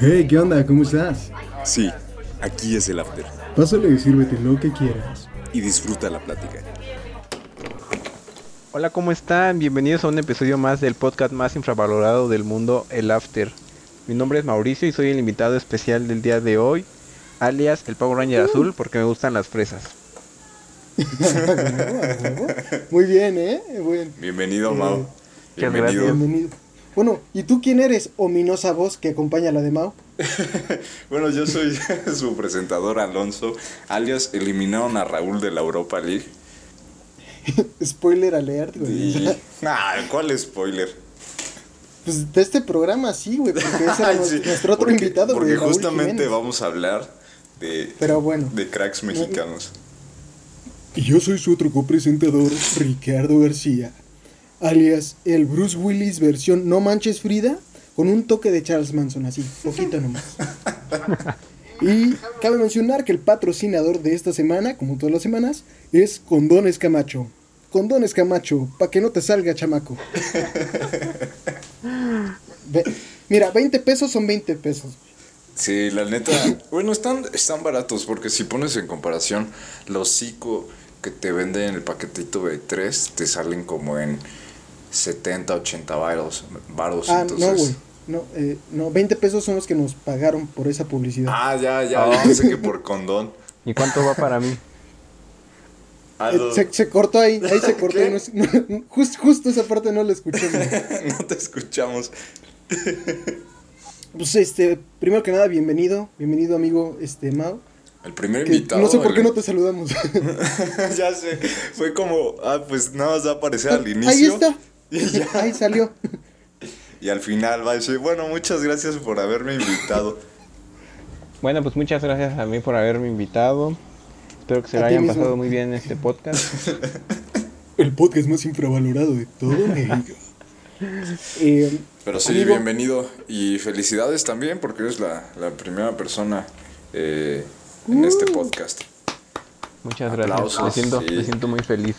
Hey, ¿qué onda? ¿Cómo estás? Sí, aquí es el after. Pásale y sírvete lo que quieras. Y disfruta la plática. Hola, ¿cómo están? Bienvenidos a un episodio más del podcast más infravalorado del mundo, El After. Mi nombre es Mauricio y soy el invitado especial del día de hoy, alias el Power Ranger Azul, porque me gustan las fresas. Muy bien, ¿eh? Bienvenido, Eh, Mau. muchas Bienvenido. Bienvenido. Bueno, ¿y tú quién eres? Ominosa voz que acompaña a la de Mao. Bueno, yo soy su presentador Alonso, alias eliminaron a Raúl de la Europa League. Spoiler alert, güey. Y... Ah, ¿cuál spoiler? Pues de este programa sí, güey, porque ese era Sí, nuestro otro porque- invitado, Porque Raúl justamente Jiménez. vamos a hablar de, Pero bueno. de cracks mexicanos. Y yo soy su otro copresentador, Ricardo García, alias el Bruce Willis versión No Manches Frida, con un toque de Charles Manson, así, poquito nomás. Y cabe mencionar que el patrocinador de esta semana, como todas las semanas, es Condones Camacho. Condones Camacho, pa' que no te salga, chamaco. Ve- mira, 20 pesos son 20 pesos. Sí, la neta. Bueno, están, están baratos porque si pones en comparación los cinco que te venden en el paquetito de 3 te salen como en 70, 80 varos. varos Ah, entonces... no, güey. No, eh, no, 20 pesos son los que nos pagaron por esa publicidad. Ah, ya, ya, yo pensé que por condón. ¿Y cuánto va para mí? Ah, Eh, se, se cortó ahí, ahí se cortó. No no, jus- justo esa parte no la escuché. no te escuchamos. Pues este, primero que nada, bienvenido, bienvenido amigo este Mao. El primer que invitado. no sé por el- qué no te saludamos. ya sé, fue como, ah, pues nada más va a aparecer al inicio. ahí está. Y ya. Ahí salió. Y al final va a decir, bueno, muchas gracias por haberme invitado. Bueno, pues muchas gracias a mí por haberme invitado. Espero que se lo hayan mismo. pasado muy bien en este podcast. El podcast más infravalorado de todo México. Eh, Pero sí, Amigo. bienvenido y felicidades también porque eres la, la primera persona eh, en este Uh. podcast. Muchas gracias. Me, siento, sí. me siento muy feliz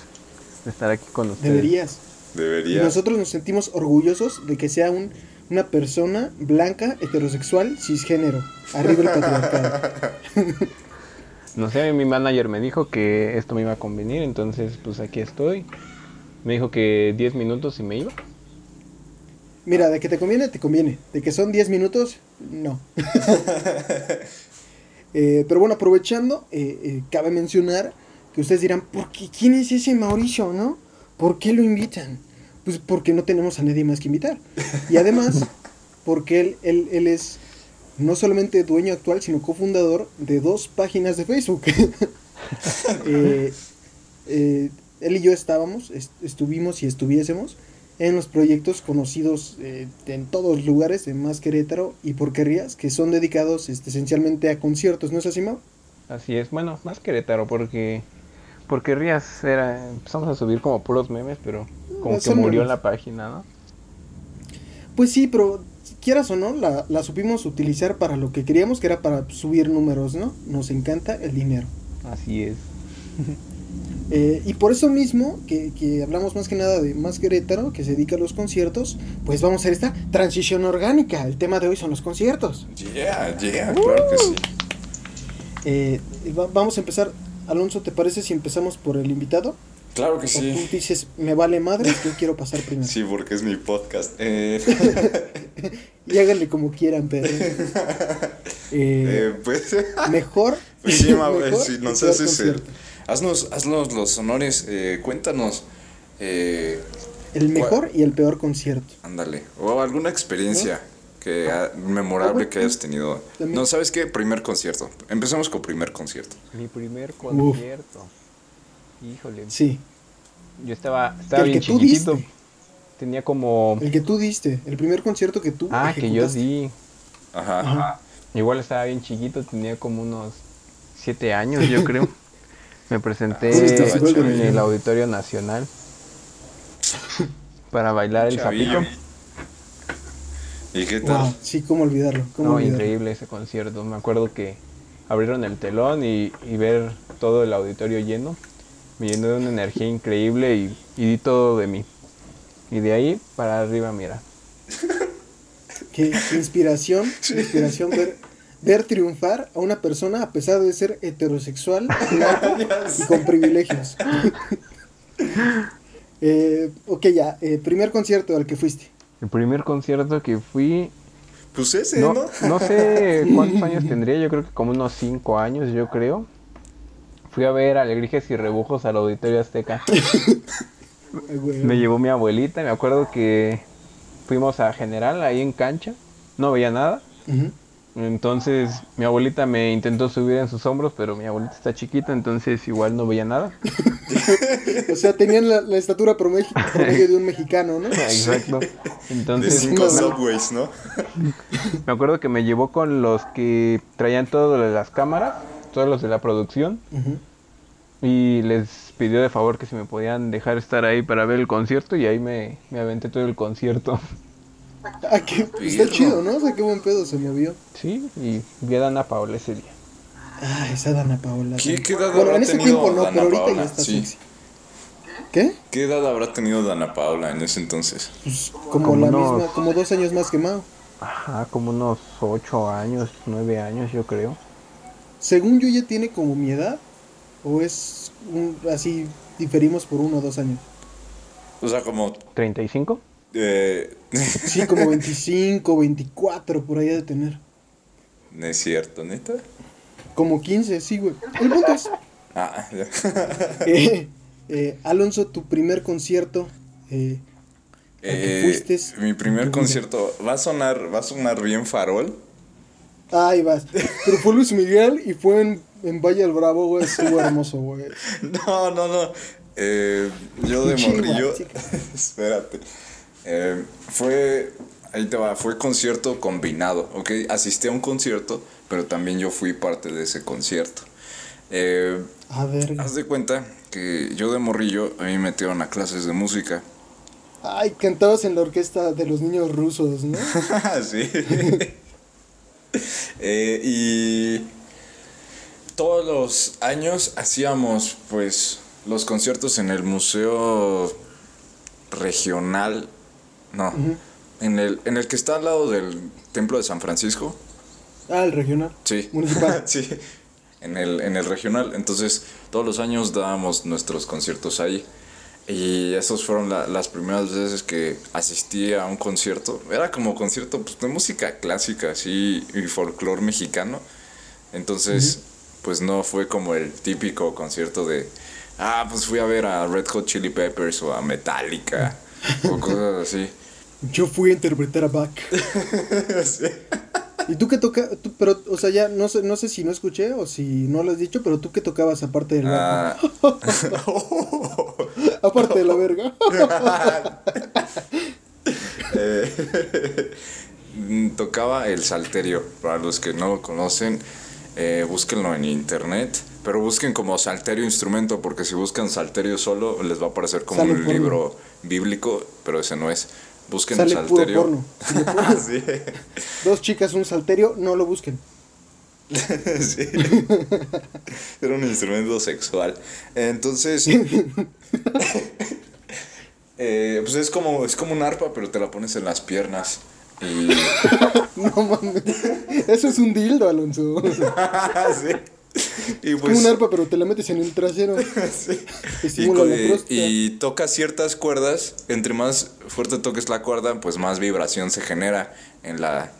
de estar aquí con ustedes. deberías. Debería. nosotros nos sentimos orgullosos de que sea un, una persona blanca, heterosexual, cisgénero. Arriba el patriarcado. No sé, mi manager me dijo que esto me iba a convenir, entonces pues aquí estoy. Me dijo que 10 minutos y me iba. Mira, de que te conviene, te conviene. De que son 10 minutos, no. Eh, pero bueno, aprovechando, eh, eh, cabe mencionar que ustedes dirán, ¿por qué? ¿Quién es ese Mauricio, no? ¿Por qué lo invitan? Pues porque no tenemos a nadie más que invitar. Y además, porque él, él, él es no solamente dueño actual, sino cofundador de dos páginas de Facebook. Eh, eh, él y yo estábamos, est- estuvimos y estuviésemos en los proyectos conocidos eh, en todos los lugares de Más Querétaro y por Querrías, que son dedicados este, esencialmente a conciertos, ¿no es así, Mau? Así es, bueno, más Querétaro porque porque Rías era empezamos a subir como puros memes, pero como que murió memes. en la página, ¿no? Pues sí, pero quieras o no, la, la supimos utilizar para lo que queríamos, que era para subir números, ¿no? Nos encanta el dinero. Así es. Eh, y por eso mismo, que, que hablamos más que nada de Más Querétaro, que se dedica a los conciertos, pues vamos a hacer esta transición orgánica. El tema de hoy son los conciertos. Yeah, yeah, claro que sí. Eh, va- vamos a empezar. Alonso, ¿te parece si empezamos por el invitado? Claro que O tú sí. dices, me vale madre, yo quiero pasar primero. Sí, porque es mi podcast. Eh, Y háganle como quieran, pero. Eh, eh, pues, mejor. pues sí, mejor si nos haces el, haznos, haznos los honores, eh, cuéntanos. Eh, El mejor y el peor concierto. Ándale. O alguna experiencia que ha- memorable que hayas tenido. No, ¿sabes qué? Primer concierto. Empezamos con primer concierto. Mi primer concierto. Híjole. Sí, Yo estaba, estaba El bien que tú chiquitito. diste. Tenía como el que tú diste, el primer concierto que tú. Ah, que yo di. Ajá. Ajá. Igual estaba bien chiquito, tenía como unos siete años, yo creo. Me presenté Ah, sí, en el Auditorio Nacional para bailar el Chavillo. zapito. ¿Y qué tal? Wow, sí, cómo olvidarlo. Cómo No, olvidarlo. increíble ese concierto. Me acuerdo que abrieron el telón y, y ver todo el auditorio lleno. Me llenó de una energía increíble y, y di todo de mí. Y de ahí para arriba, mira. Qué inspiración, inspiración ver, ver triunfar a una persona a pesar de ser heterosexual blanco, y con privilegios. eh, ok, ya, eh, primer concierto al que fuiste. El primer concierto que fui, Pues ese, no, ¿no? no sé cuántos años tendría, yo creo que como unos 5 años, yo creo. Fui a ver Alegrijes y Rebujos al Auditorio Azteca. Me llevó mi abuelita, me acuerdo que fuimos a General ahí en cancha, no veía nada. Ujú. Entonces mi abuelita me intentó subir en sus hombros, pero mi abuelita está chiquita, entonces igual no veía nada. O sea, tenían la, la estatura promedio, promedio de un mexicano, ¿no? Exacto. De Entonces cinco no, no. subways, ¿no? me acuerdo que me llevó con los que traían de las cámaras, todos los de la producción, y les pidió de favor que si me podían dejar estar ahí para ver el concierto, y ahí me, me aventé todo el concierto. Ah, que está chido, ¿no? O sea, qué buen pedo se movió. Sí, y vi a Dana Paola ese día. Ah, esa Dana Paola. ¿Qué- sí. qué edad Bueno, habrá en ese tenido tiempo no, Dana pero ahorita Paola? ya está Sí. sexy. ¿Qué? ¿Qué edad habrá tenido Dana Paula en ese entonces? Pues como, Como la unos- misma, como dos años más que Mao. Ajá, como unos 8 años, 9 años yo creo. Según yo ya tiene como mi edad, o es un- así, diferimos por uno o dos años. O sea, como... ¿35? Eh, Sí, como 25, 24, por ahí de tener. no es cierto, ¿neta? Como 15, sí, güey. El punto es, Ah, ya. eh, eh, Alonso, tu primer concierto, eh, que Eh, fuiste mi primer concierto va a sonar va a sonar bien farol. Ahí vas. Pero fue Luis Miguel y fue en, en Valle del Bravo, güey. Estuvo hermoso, güey. No, no, no. Eh, yo de morrillo. espérate. Eh, fue. Ahí te va. Fue concierto combinado, ¿ok? Asistí a un concierto, pero también yo fui parte de ese concierto. Eh, A ver. haz de cuenta que yo de morrillo a mí me metieron a clases de música. Ay, cantabas en la orquesta de los niños rusos, ¿no? sí. Eh, y todos los años hacíamos pues los conciertos en el museo regional, no, en el en el que está al lado del templo de San Francisco. Ah, el regional. Sí. Municipal. sí. En el, en el regional. Entonces, todos los años dábamos nuestros conciertos ahí. Y esas fueron la- las primeras veces que asistí a un concierto. Era como concierto pues, de música clásica, así, y folclore mexicano. Entonces, pues no fue como el típico concierto de, ah, pues fui a ver a Red Hot Chili Peppers o a Metallica o cosas así. Yo fui a interpretar a Bach. Sí. ¿Y tú qué tocas? Pero, o sea, ya no sé, no sé si no escuché o si no lo has dicho, pero tú qué tocabas aparte de la, Ah, aparte de la verga. Eh, tocaba el salterio. Para los que no lo conocen, eh, búsquenlo en internet. Pero busquen como salterio instrumento, porque si buscan salterio solo, les va a aparecer como Sale un libro bíblico, pero ese no es. Busquen Sale puro salterio. porno. Si sí, dos chicas, un salterio, no lo busquen. sí. Era un instrumento sexual. Entonces. eh, pues es como, es como un arpa, pero te la pones en las piernas. Y. No mames. Eso es un dildo, Alonso. Sí. Y como pues. un arpa, pero te la metes en el trasero. sí. Y, la y- tocas ciertas cuerdas. Entre más fuerte toques la cuerda, pues más vibración se genera en la,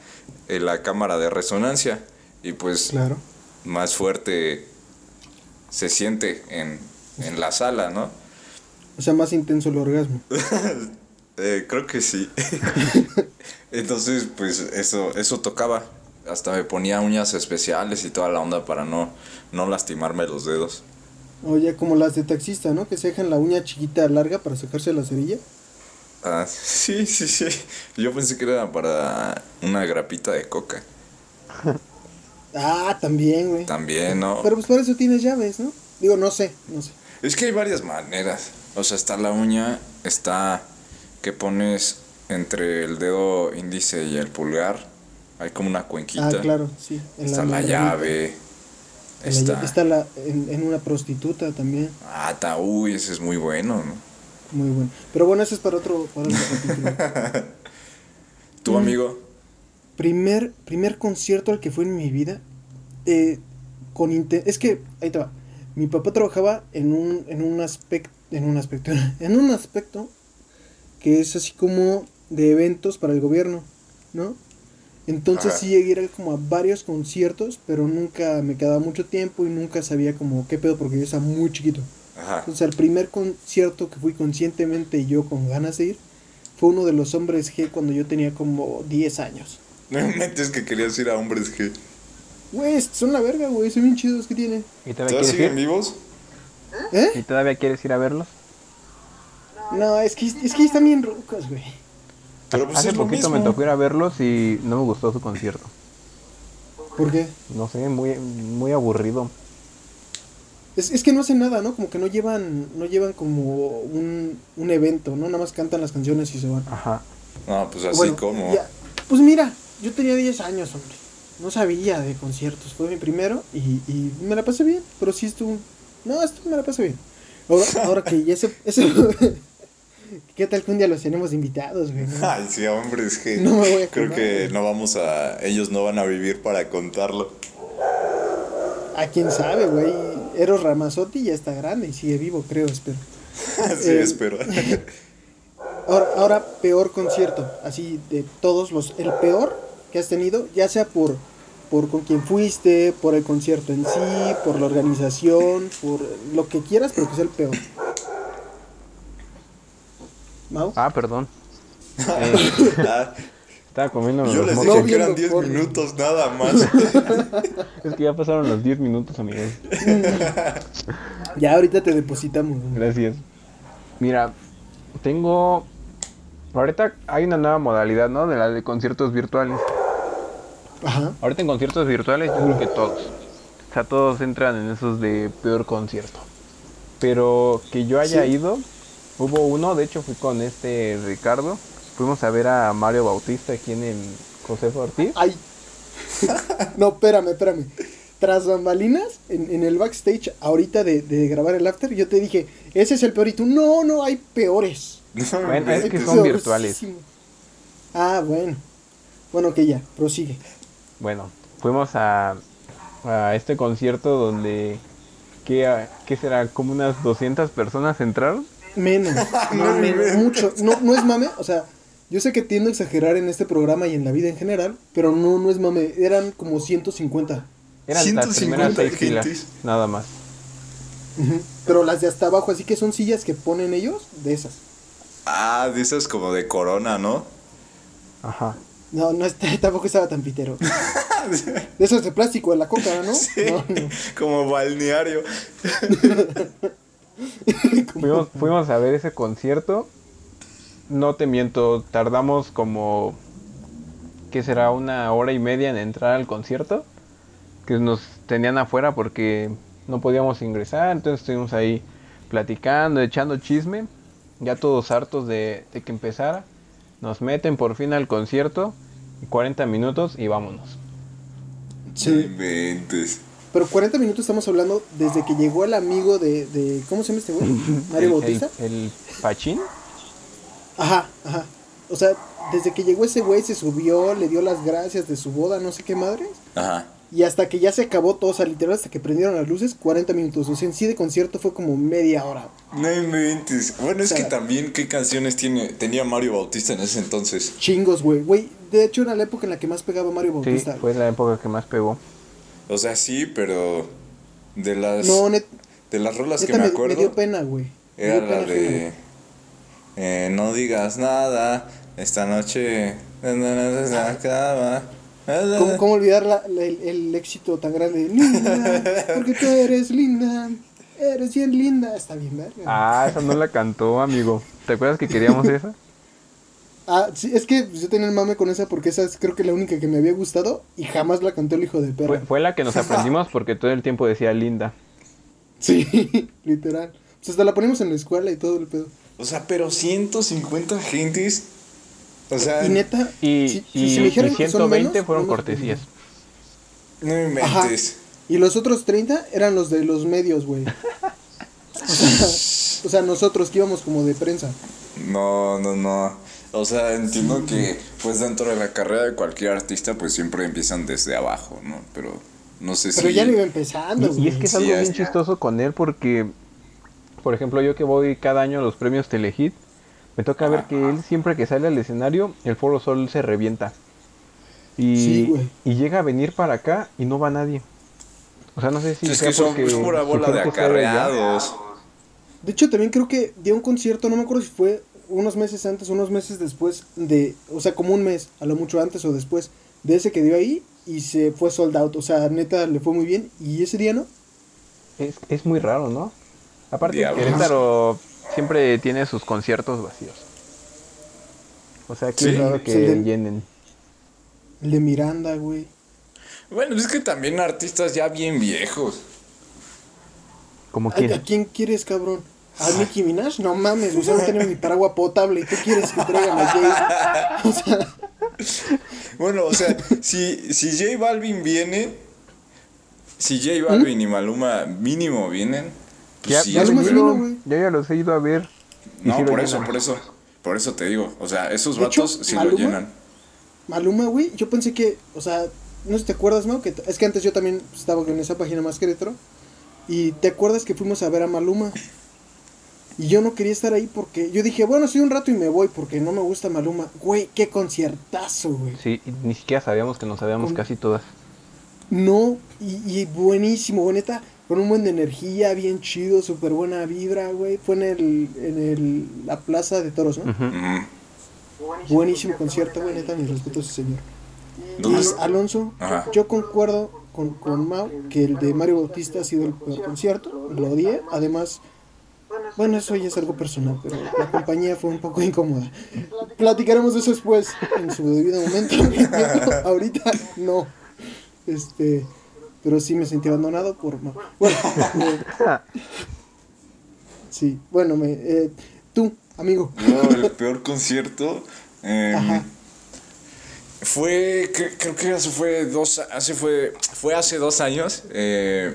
en la cámara de resonancia. Y pues Claro. más fuerte se siente en, en la sala, ¿no? O sea, más intenso el orgasmo. Eh, creo que sí. Entonces, pues eso, eso tocaba. Hasta me ponía uñas especiales y toda la onda para no, no lastimarme los dedos. Oye, como las de taxista, ¿no? Que se dejan la uña chiquita larga para sacarse la cerilla. Ah, sí, sí, sí. Yo pensé que era para una grapita de coca. Ah, también, güey. También, ¿no? Pero pues para eso tienes llaves, ¿no? Digo, no sé, no sé. Es que hay varias maneras. O sea, está la uña, está que pones entre el dedo índice y el pulgar. Hay como una cuenquita. Ah, claro, sí. en Está la, margarita. llave. En la Está. Está la, en, en una prostituta también. Ah, ta, uy, ese es muy bueno, ¿no? Muy bueno. Pero bueno, eso es para otro, para otro. ¿Tu Mm. amigo? primer, primer concierto al que fue en mi vida, eh, con es que, ahí te va, mi papá trabajaba en un, en un aspecto, en un aspecto, en un aspecto que es así como de eventos para el gobierno, ¿no? Entonces Ajá. sí llegué a ir como a varios conciertos, pero nunca me quedaba mucho tiempo y nunca sabía como qué pedo porque yo estaba muy chiquito. Ajá. Entonces el primer concierto que fui conscientemente y yo con ganas de ir fue uno de los hombres G cuando yo tenía como 10 años. No me metes que querías ir a hombres G. Güey, son la verga, güey, son bien chidos que tienen. ¿Y todavía ¿Todos quieres siguen ir? vivos? ¿Eh? ¿Y todavía quieres ir a verlos? No, es que, es que están bien rucos, güey. Pero pues Hace es lo poquito me tocó ir a verlos y no me gustó su concierto. ¿Por qué? No sé, muy, muy aburrido. Es, es que no hacen nada, ¿no? Como que no llevan, no llevan como un, un evento, ¿no? Nada más cantan las canciones y se van. Ajá. No, pues así Bueno, como. ya- Pues mira, yo tenía 10 años, hombre. No sabía de conciertos. Fue mi primero y, y me la pasé bien. Pero sí estuvo. No, esto me la pasé bien. Ahora, ahora que ya ese. ese ¿Qué tal que un día los tenemos invitados, güey? no? Ay, sí, hombres G. No me voy a Creo que güey. no vamos a. Ellos no van a vivir para contarlo. A quién sabe, güey. Eros Ramazotti ya está grande y sigue vivo, creo, espero. sí, Eh, espero. Ahora, ahora, peor concierto, así de todos los, el peor que has tenido, ya sea por, por con quién fuiste, por el concierto en sí, por la organización, por lo que quieras, pero que sea el peor. ¿Mau? Ah, perdón. Eh, Ah, estaba comiendo yo les dije que eran viendo 10 porno. minutos nada más. Es que ya pasaron los 10 minutos, amigos. Ya ahorita te depositamos. Gracias. Mira, tengo... Ahorita hay una nueva modalidad, ¿no? De la de conciertos virtuales. Ajá. Ahorita en conciertos virtuales yo creo que todos. O sea, todos entran en esos de peor concierto. Pero que yo haya Sí. ido, hubo uno, de hecho fui con este Ricardo. Fuimos a ver a Mario Bautista aquí en el Josefa Ortiz. Ay. no, espérame, espérame. Tras bambalinas, en, en el backstage, ahorita de, de grabar el after, yo te dije, ese es el peor. Y tú, no, no, hay peores. No Bueno, es que son virtuales. Ah, bueno. Bueno, que ya, prosigue. Bueno, fuimos a, a este concierto donde... ¿qué, ¿Qué será? Como unas 200 personas entraron. Menos, no, menos, mucho. No, no es mame, o sea, yo sé que tiendo a exagerar en este programa y en la vida en general, pero no, no es mame, eran como 150. Eran las 150 primeras seis filas, nada más. Pero las de hasta abajo, así que son sillas que ponen ellos, de esas. Ah, dices como de corona, ¿no? Ajá. No, no está- tampoco estaba tan pitero. De esos de plástico, de la coca, ¿no? Sí, No, no. como balneario. Fuimos, fuimos a ver ese concierto. No te miento, tardamos como. ¿Qué será? Una hora y media en entrar al concierto. Que nos tenían afuera porque no podíamos ingresar. Entonces estuvimos ahí platicando, echando chisme. Ya todos hartos de, de que empezara. Nos meten por fin al concierto. 40 minutos y vámonos. No Sí. Pero 40 minutos estamos hablando desde que llegó el amigo de, de ¿cómo se llama este güey? Mario El- Bautista. El, el Pachín. Ajá, ajá. O sea, desde que llegó ese güey se subió, le dio las gracias de su boda, no sé qué madres. Ajá. Y hasta que ya se acabó todo, o sea, literal, hasta que prendieron las luces, 40 minutos. O sea, en sí de concierto fue como media hora. No inventes. Bueno, es O sea, que también, ¿qué canciones tiene, tenía Mario Bautista en ese entonces? Chingos, güey. Güey, de hecho era la época en la que más pegaba Mario Sí, Bautista. fue la época que más pegó. O sea, sí, pero de las no, net, de las rolas que me me, me acuerdo dio pena, güey. Era dio la pena de eh, no digas nada esta noche acaba. ¿Cómo, cómo olvidar la- la- el, el éxito tan grande? de Linda, porque tú eres linda. Eres bien linda. Está bien, verga. Ah, esa no la cantó, amigo. ¿Te acuerdas que queríamos esa? Ah, sí, es que yo tenía el mame con esa porque esa es creo que la única que me había gustado y jamás la cantó el hijo de Fue, perra. fue la que nos aprendimos porque todo el tiempo decía linda. Sí, literal. Pues hasta la ponemos en la escuela y todo el pedo. O sea, pero 150 gentes. O sea, Y neta, Y, si, y, si me dijeran y que son 120 menos, fueron no me cortesías. no Ajá. inventes. Y los otros 30 eran los de los medios, güey. O sea, o sea, nosotros que íbamos como de prensa. No, no, no. O sea, entiendo que pues dentro de la carrera de cualquier artista pues siempre empiezan desde abajo, ¿no? Pero no sé Pero si... ya lo iba empezando, Y, y es que es Sí, algo es- bien chistoso con él porque, por ejemplo, yo que voy cada año a los premios Telehit, me toca ver que él siempre que sale al escenario, el Foro Sol se revienta. Y, Sí, güey. y llega a venir para acá y no va nadie. O sea, no sé si es sea que son pura bola de acarreados. De hecho, también creo que dio un concierto, no me acuerdo si fue unos meses antes unos meses después de, o sea, como un mes, a lo mucho antes o después de ese que dio ahí y se fue sold out, o sea, neta le fue muy bien y ese día no. Es, es muy raro, ¿no? Aparte, Diablos. Querétaro siempre tiene sus conciertos vacíos. O sea, que Sí, es raro que de- llenen. El de Miranda, güey. Bueno, es que también artistas ya bien viejos. Como ¿A, quién. a quién quieres, cabrón? ¿A Nicki Minaj? No mames, o sea, no tiene mi paraguas potable y tú quieres que traigan a Jay. O sea, Bueno, o sea, si, si J Balvin viene, si J Balvin y Maluma mínimo vienen, pues Ya, sí, ya vino, yo ya los he ido a ver. No, por eso, llenan. por eso. Por eso te digo. O sea, esos De hecho, vatos sí lo llenan. Maluma, güey, yo pensé que, o sea, no sé si te acuerdas, ¿no? Que es que antes yo también estaba en esa página más Querétaro. Y te acuerdas que fuimos a ver a Maluma. Y yo no quería estar ahí porque yo dije, bueno, sí, un rato y me voy porque no me gusta Maluma. Güey, qué conciertazo, güey. Sí, ni siquiera sabíamos que nos sabíamos Con- casi todas. No, y, y buenísimo, güey, neta, con un buen de energía, bien chido, súper buena vibra, güey. Fue en el, en el, la plaza de toros, ¿no? Buenísimo concierto, güey, neta, mis respetos, señor. ¿Dónde Y es? Alonso, Ajá. yo concuerdo con, con Mau que el de Mario Bautista ha sido el peor concierto, lo odié, además, bueno, eso ya es algo personal, pero la compañía fue un poco incómoda. Platicaremos de eso después, en su debido momento, ahorita no, este, pero sí me sentí abandonado por. Bueno, eh, sí, bueno, me, eh, tú, amigo, No, el peor concierto. eh, Ajá. fue, cre- creo que hace fue dos, hace fue, fue hace dos años. eh,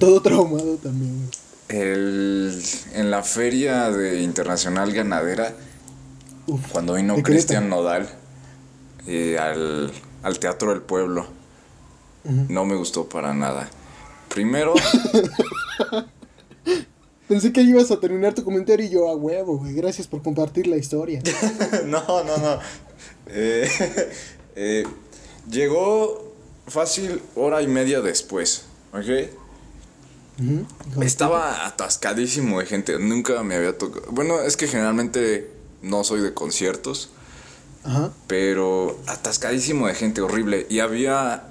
todo traumado también. El, en la feria de internacional ganadera, Uf, cuando vino Cristian. Nodal eh, al, al Teatro del Pueblo, no me gustó para nada. Primero, Pensé que ibas a terminar tu comentario y yo a huevo, güey. Gracias por compartir la historia. no, no, no. Eh, eh, llegó fácil hora y media después, ¿ok? Estaba atascadísimo de gente, nunca me había tocado. Bueno, es que generalmente no soy de conciertos. Ajá. pero atascadísimo de gente, horrible. Y había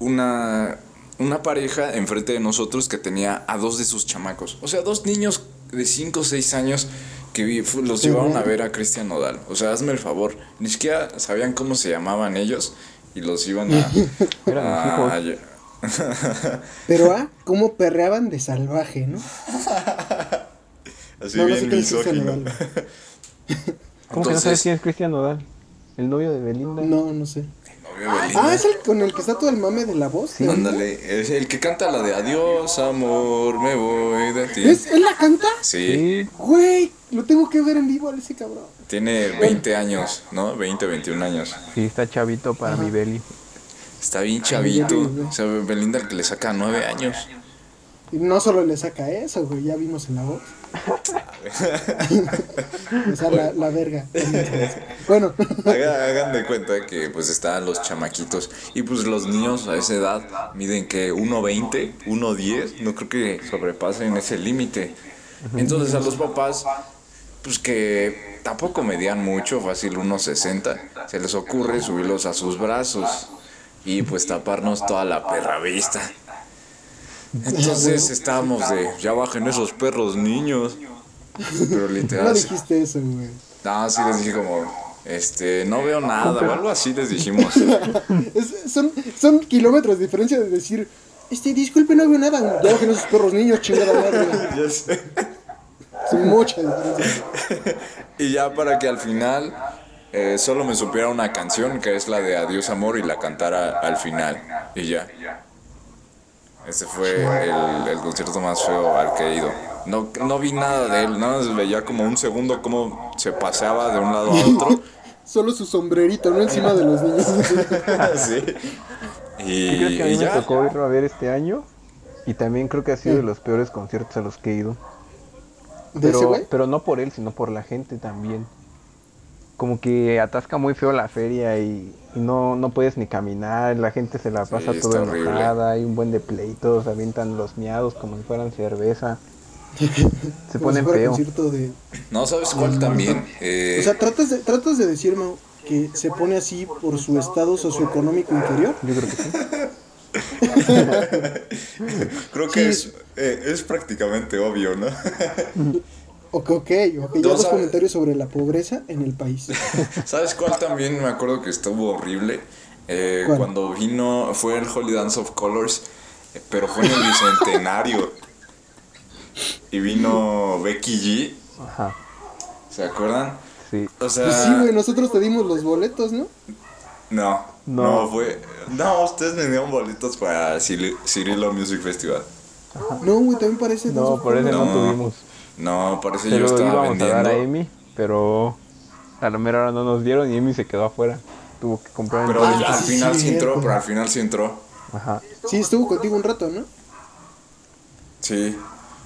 una, una pareja enfrente de nosotros que tenía a dos de sus chamacos. O sea, dos niños de 5 o 6 años que vi- los llevaron a ver a Cristian Nodal. O sea, hazme el favor. Ni siquiera sabían cómo se llamaban ellos y los iban a... A-. Pero, ah, cómo perreaban de salvaje, ¿no? Así no, no bien sé qué es Cristian misógino. Nodal. ¿Cómo que no sabes Entonces- quién es Cristian Nodal? ¿El novio de Belinda? No, no sé. Novio de Belinda. Ah, es el con el que está todo el mame de la voz. Sí. ¿no? Ándale, es el que canta la de Adiós, amor, me voy de ti. ¿Es, ¿Él la canta? Sí, Sí, Güey, lo tengo que ver en vivo a ese cabrón. tiene 20 años, ¿no? 20, 21 años. sí, está chavito para mi Beli. Está bien chavito. vi. O sea, Belinda el que le saca 9 años. Y no solo le saca eso, güey, ya vimos en la voz. o sea, la, la verga. Bueno, Haga- hagan de cuenta que pues están los chamaquitos y pues los niños a esa edad miden que 1.20, 1.10, no creo que sobrepasen ese límite. Entonces a los papás, pues que tampoco medían mucho, fácil 1.60, se les ocurre subirlos a sus brazos y pues taparnos toda la perra vista. Entonces estábamos de, ya bajen esos perros niños. Pero no literal, sí- dijiste eso, güey. no, sí les dije como, este, no veo nada o algo así les dijimos. Es- son, son kilómetros de diferencia de decir, este, disculpe, no veo nada. Ya bajen esos perros niños, chingada madre. Ya sé. Son mucha diferencia. Y ya para que al final eh, solo me supiera una canción que es la de Adiós Amor y la cantara al final. Y ya. Ese fue el, el concierto más feo al que he ido. No, no vi nada de él, nada más veía como un segundo cómo se paseaba de un lado a otro. Solo su sombrerito, ¿no? Encima de los niños. sí. Y, ¿Qué crees que a mí y me ya. tocó irlo a ver este año? Y también creo que ha sido de los peores conciertos a los que he ido. ¿De ese Pero, pero no por él, sino por la gente también. Como que atasca muy feo la feria y, y no, no puedes ni caminar, la gente se la pasa Sí, toda enojada, hay un buen de pleitos, avientan los miados como si fueran cerveza. Se ponen feo. de... No, ¿sabes cuál también? Eh, O sea, tratas de, tratas de decirme que se pone así por su estado socioeconómico inferior. Yo creo que sí. creo que sí. es, eh, es prácticamente obvio, ¿no? Ok, ok, ok. Ya sabe- comentarios sobre la pobreza en el país. ¿Sabes cuál también me acuerdo que estuvo horrible? Eh, ¿Cuál? cuando vino, fue el Holy Dance of Colors, eh, pero fue en el bicentenario. y vino Becky G, Ajá, ¿se acuerdan? sí. O sea, Pues sí, güey, nosotros te dimos los boletos, ¿no? no, No. no, fue. No, ustedes me dieron boletos para Ciri- Cirilo Music Festival. No, güey, también parece... No, por eso No. tuvimos. No, parece Se yo lo estaba íbamos a dar vendiendo. a Emi, pero a la mera hora no nos dieron y Emi se quedó afuera. Tuvo que comprar en Pero línea. al final sí entró, pero al final sí entró. Ajá. Sí, estuvo contigo un rato, ¿no? Sí,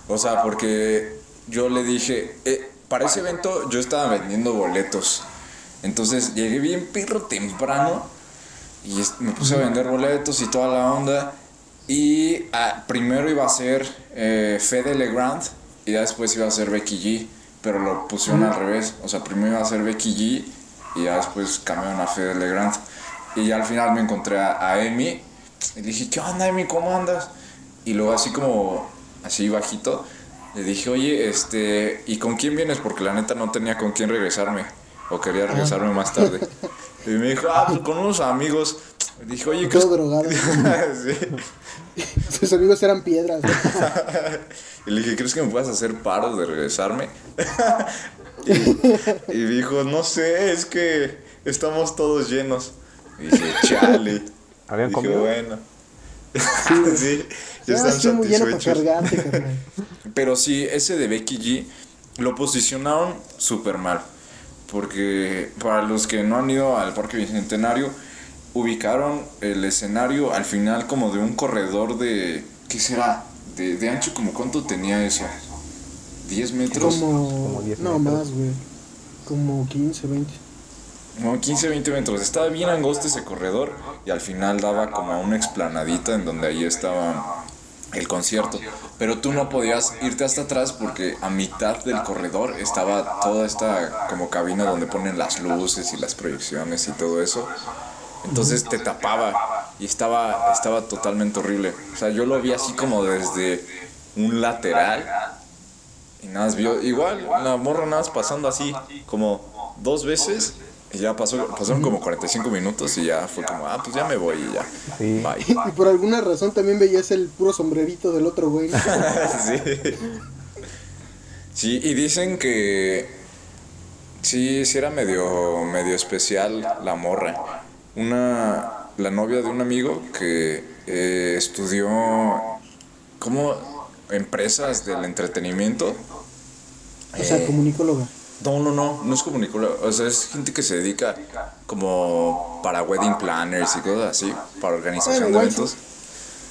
o sea, porque yo le dije, eh, para ese evento yo estaba vendiendo boletos. Entonces llegué bien perro temprano y me puse a vender boletos y toda la onda. Y ah, primero iba a ser eh, Fede Legrand y ya después iba a ser Becky G, pero lo pusieron al revés. O sea, primero iba a ser Becky G y ya después cambiaron a Fede Legrand. Y ya al final me encontré a, a Emi y le dije, ¿qué onda Emi? ¿Cómo andas? Y luego así como, así bajito, le dije, oye, este, ¿y con quién vienes? Porque la neta no tenía con quién regresarme. O quería regresarme más tarde. Y me dijo, ah, pues con unos amigos. Le dije, oye, ¿qué Todo drogado. sí. Sus amigos eran piedras. Y le dije, ¿crees que me puedas hacer paro de regresarme? y, y dijo, no sé, es que estamos todos llenos. Y dije, chale. ¿Habían dije, comido? bueno. sí, ya Ya están satisfechos. Pero sí, ese de Becky G lo posicionaron súper mal. Porque para los que no han ido al Parque Bicentenario, ubicaron el escenario al final como de un corredor de... ¿Qué será? De, de ancho, como cuánto tenía eso? ¿10 metros? Como... Como 10 no, metros. más, güey. Como 15, 20. Como 15, 20 metros. Estaba bien angosto ese corredor y al final daba como a una explanadita en donde ahí estaba el concierto. Pero tú no podías irte hasta atrás porque a mitad del corredor estaba toda esta como cabina donde ponen las luces y las proyecciones y todo eso. Entonces te tapaba y estaba, estaba totalmente horrible. O sea, yo lo vi así como desde un lateral y nada más vio, igual la morra nada más pasando así como dos veces y ya pasó, pasaron como 45 minutos y ya fue como, ah, pues ya me voy y ya. Sí. Bye. Y por alguna razón también veías el puro sombrerito del otro güey. ¿no? sí. Sí, y dicen que sí, sí era medio, medio especial la morra. Una, la novia de un amigo que eh, estudió como empresas del entretenimiento. O sea, Eh, comunicóloga. No, no, no, no es comunicólogo. O sea, es gente que se dedica como para wedding planners y cosas así, para organización Bueno, de eventos.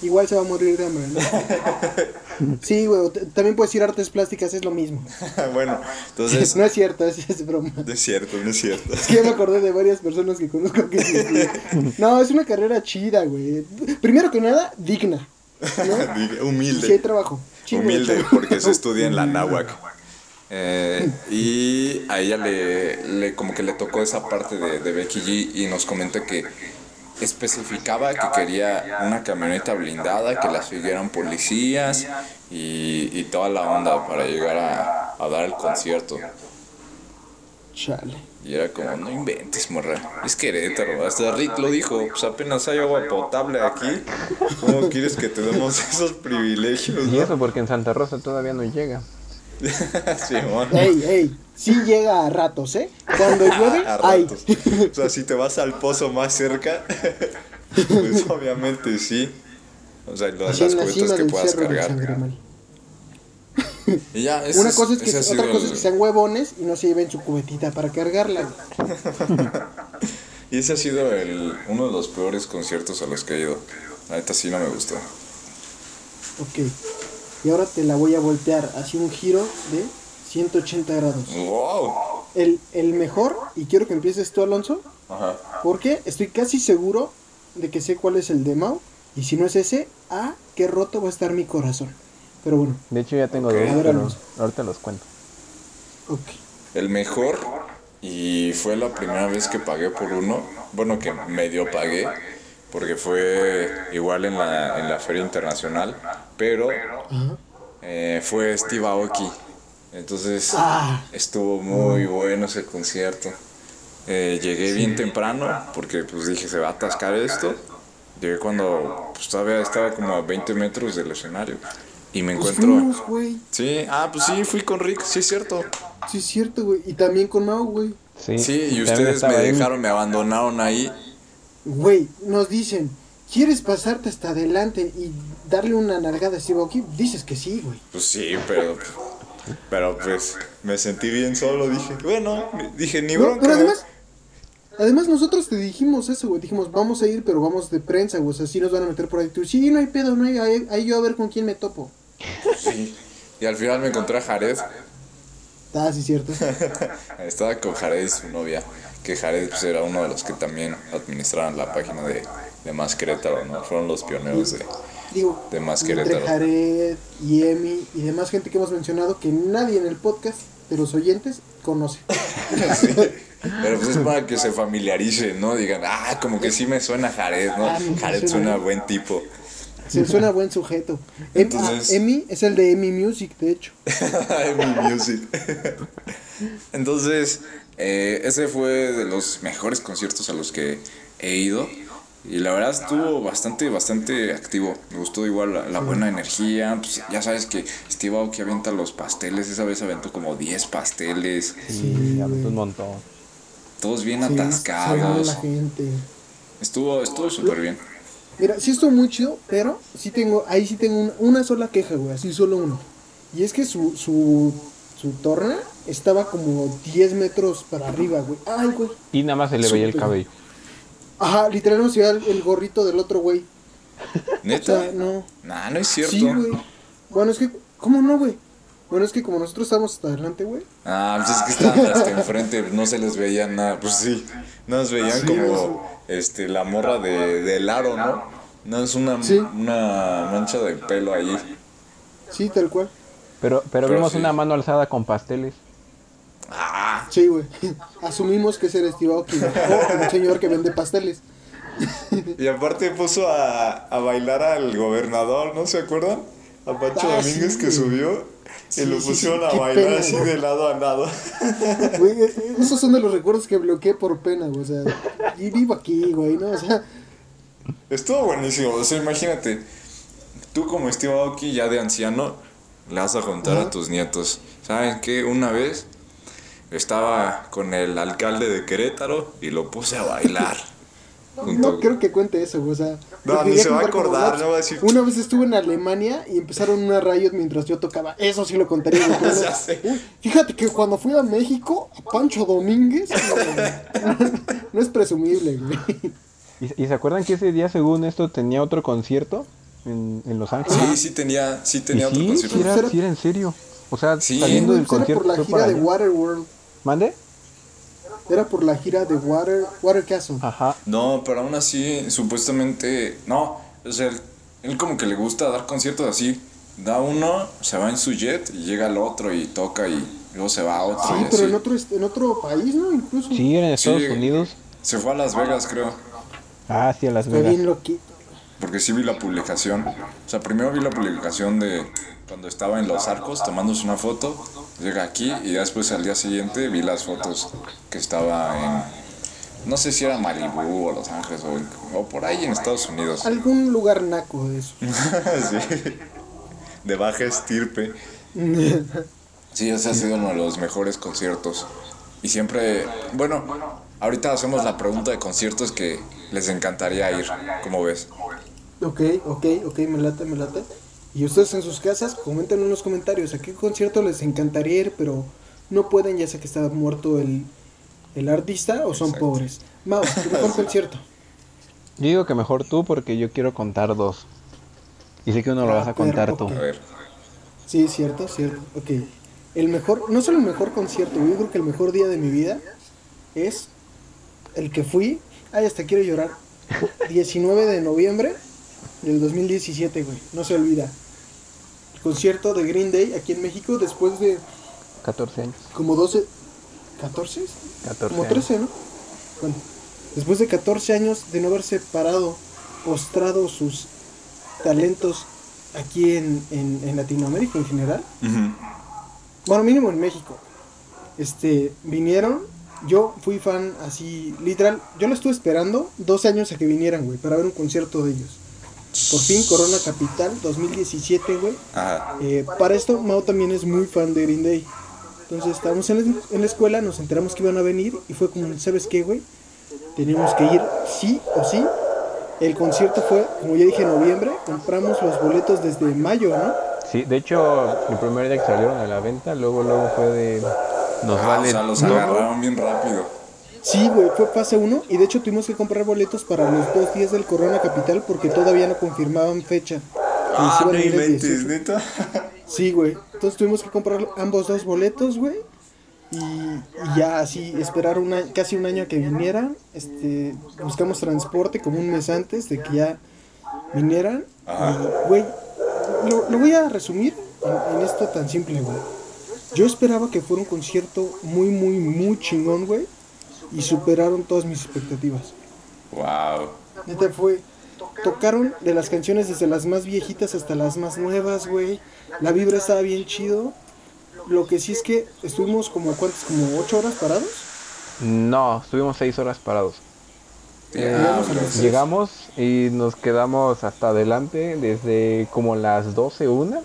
Igual se va a morir de hambre, ¿no? Sí, güey. También puedes ir a artes plásticas, es lo mismo. bueno, entonces. No es cierto, es, es broma. No es cierto, no es cierto. Es que ya me acordé de varias personas que conozco que sí. No, es una carrera chida, güey. Primero que nada, digna. Y si hay Humilde. trabajo. Humilde, porque se estudia en la náhuac. Eh, y a ella le, le como que le tocó esa parte de, de Becky G y nos comenta que especificaba que quería una camioneta blindada, que la siguieran policías y, y toda la onda para llegar a, a dar el concierto. Chale. Y era como, no inventes, morra. Es Querétaro. Hasta Rick lo dijo, pues apenas hay agua potable aquí. ¿Cómo quieres que te demos esos privilegios? Y eso porque en Santa Rosa todavía no llega. Simón. Ey, ey. Sí llega a ratos, ¿eh? Cuando llueve, A ay. ratos. O sea, si te vas al pozo más cerca, pues obviamente sí. O sea, las, en la cubetas cima que del puedas cerro cargar. Y ya, Una cosa es que otra cosa es que sean huevones y no se lleven su cubetita para cargarla. Y ese ha sido el, uno de los peores conciertos a los que he ido. Neta sí no me gustó. Ok. Y ahora te la voy a voltear así un giro de 180 grados. ¡Wow! El, el mejor, y quiero que empieces tú, Alonso, Ajá. porque estoy casi seguro de que sé cuál es el de Mau. Y si no es ese, ah, qué roto va a estar mi corazón. Pero bueno, De hecho ya tengo Ok. dos, pero ahorita los cuento. ok. El mejor, y fue la primera vez que pagué por uno. Bueno, que medio pagué, porque fue igual en la, en la Feria Internacional, pero eh, fue Steve Aoki. Entonces Ah. estuvo muy bueno ese concierto. Eh, llegué bien temprano porque pues dije se va a atascar esto. Llegué cuando pues, todavía estaba como a 20 metros del escenario. Y me Pues encuentro... fuimos. Sí, ah, pues sí, fui con Rick, sí es cierto. Sí, es cierto, güey. Y también con Mau, güey. Sí, Sí, y ustedes me ahí. dejaron, me abandonaron ahí. Güey, nos dicen, ¿quieres pasarte hasta adelante y darle una nalgada a Steve Aoki? Dices que sí, güey. Pues sí, pero... Pero pues me sentí bien solo, dije, bueno, dije, ni No, bronca. pero además, además nosotros te dijimos eso, güey. Dijimos, vamos a ir, pero vamos de prensa, güey. O sea, sí nos van a meter por ahí. Tú, sí, no hay pedo, no hay, ahí, ahí yo a ver con quién me topo. Sí. Y al final me encontré a Jared. Ah, sí, cierto. Estaba con Jared y su novia, que Jared pues, era uno de los que también administraban la página de, de Más Querétaro, ¿no? Fueron los pioneros de... Digo, De más entre Querétaro. Jared y Emi y demás gente que hemos mencionado que nadie en el podcast de los oyentes conoce. Sí. Pero pues es para que se familiaricen, ¿no? Digan, ah, como que sí me suena Jared, ¿no? Ah, Jared suena. buen tipo. Se suena buen sujeto. Em- Entonces- ah, Emi es el de Emi Music, de hecho. Mi music. Entonces, eh, ese fue de los mejores conciertos a los que he ido. Y la verdad estuvo bastante, bastante activo. Me gustó igual la, la buena energía. Pues ya sabes que Steve Aoki avienta los pasteles. Esa vez aventó como 10 pasteles. Sí, aventó un montón. Todos bien Sí, atascados. la gente. Estuvo, estuvo súper bien. Mira, sí estuvo muy chido, pero sí tengo, ahí sí tengo una, una sola queja, güey, así solo uno. Y es que su, su, su torna estaba como 10 metros para arriba, güey. Ay, güey. Y nada más se le veía el cabello. Ajá, literalmente se veía el, gorrito del otro güey. O ¿Neta? sea, no. Nah, no es cierto. Sí, güey. Bueno, es que, ¿cómo no, güey? Bueno, es que como nosotros estábamos hasta adelante, güey. Ah, pues es que estaban hasta enfrente, no se les veía nada. Pues sí, nos veían Sí, como este la morra de, del aro, ¿no? No es una, Sí. una mancha de pelo ahí. Sí, tal cual. Pero, pero, Pero vimos sí. una mano alzada con pasteles. Ah, Sí, güey. Asumimos que es el Steve Aoki. O un señor que vende pasteles. y aparte puso a, a bailar al gobernador, ¿no se acuerdan? A Pancho Ah, Domínguez sí, que güey. subió y Sí, lo pusieron sí, a bailar pena, así güey. de lado a lado. Güey, eh, esos son de los recuerdos que bloqueé por pena, güey. O sea, y vivo aquí, güey, ¿no? O sea, Estuvo buenísimo, o sea, imagínate, tú como Steve Aoki ya de anciano, le vas a contar a tus nietos. ¿Saben qué? Una vez estaba con el alcalde de Querétaro y lo puse a bailar. junto- no creo que cuente eso, güey. O sea, No, ni se va a acordar, no va a decir- Una vez estuve en Alemania y empezaron una riot mientras yo tocaba. Eso sí lo contaría, no-. Uy, fíjate que cuando fui a México, a Pancho Domínguez, no, no es presumible, güey. ¿Y, y se acuerdan que ese día, según esto, tenía otro concierto en, en Los Ángeles? Sí, sí tenía, sí tenía otro sí, concierto. sí era, sí era en serio. O sea, Sí. saliendo del Pues era concierto por la gira para de. Waterworld. ¿Mande? Era por la gira de Water, Water Castle. Ajá. No, pero aún así, supuestamente, no, o sea, él, él como que le gusta dar conciertos así. Da uno, se va en su jet y llega el otro y toca y luego se va a otro. Sí, y pero así. en otro, en otro país, ¿no? Incluso. Sí, era en Estados Sí. Unidos. Se fue a Las Vegas, creo. Ah, sí, a Las Está Vegas. bien loquito. Porque sí vi la publicación. O sea, primero vi la publicación de cuando estaba en Los Arcos tomándose una foto. Llega aquí y después al día siguiente vi las fotos que estaba en... No sé si era Malibu o Los Ángeles o por ahí en Estados Unidos. Algún lugar naco de eso. sí. De baja estirpe. Sí, ese ha sido uno de los mejores conciertos. Y siempre, bueno, ahorita hacemos la pregunta de conciertos que les encantaría ir, ¿cómo ves? Ok, ok, ok, me late, me late. Y ustedes en sus casas, comenten en los comentarios a qué concierto les encantaría ir, pero no pueden, ya sea que está muerto el, el artista o son Exacto. pobres. Mau, tu mejor concierto. Yo digo que mejor tú porque yo quiero contar dos. Y sé que uno lo Ah, vas a contar perro, tú. A ver. Sí, cierto, cierto. Ok. El mejor, no solo el mejor concierto, yo creo que el mejor día de mi vida es el que fui. Ay, hasta quiero llorar. 19 de noviembre del 2017, güey. No se olvida. El concierto de Green Day aquí en México después de 14 años. como 12, 14, 14 como años. 13, ¿no? Bueno, después de 14 años de no haberse parado, postrado sus talentos aquí en, en, en Latinoamérica en general. Bueno, mínimo en México. Este, vinieron. Yo fui fan así, literal. Yo lo estuve esperando 12 años a que vinieran, güey, para ver un concierto de ellos. Por fin, Corona Capital 2017, güey. Ajá. Eh, para esto, Mao también es muy fan de Green Day. Entonces, estábamos en la, en la escuela, nos enteramos que iban a venir y fue como, ¿sabes qué, güey? Tenemos que ir sí o sí. El concierto fue, como ya dije, en noviembre. Compramos los boletos desde mayo, ¿no? Sí, de hecho, el primer día que salieron a la venta, luego luego fue de... Nos Ah, vale... o sea, los agarraron bien rápido. Sí, güey, fue fase 1 y de hecho tuvimos que comprar boletos para los dos días del Corona Capital porque todavía no confirmaban fecha. Ah, no inventes, 18. neta. Sí, güey. Entonces tuvimos que comprar ambos dos boletos, güey. Y, y ya así esperar un año- casi un año a que vinieran. Este, buscamos transporte como un mes antes de que ya vinieran. Y, güey, lo, lo voy a resumir en, en esto tan simple, güey. Yo esperaba que fuera un concierto muy, muy, muy chingón, güey. Y superaron todas mis expectativas. Wow. Neta fue. Tocaron de las canciones desde las más viejitas hasta las más nuevas, güey. La vibra estaba bien chido. Lo que sí es que estuvimos como, ¿cuántas? Como ocho horas parados. No, estuvimos 6 horas parados. Llegamos y nos quedamos hasta adelante desde como las 12, una.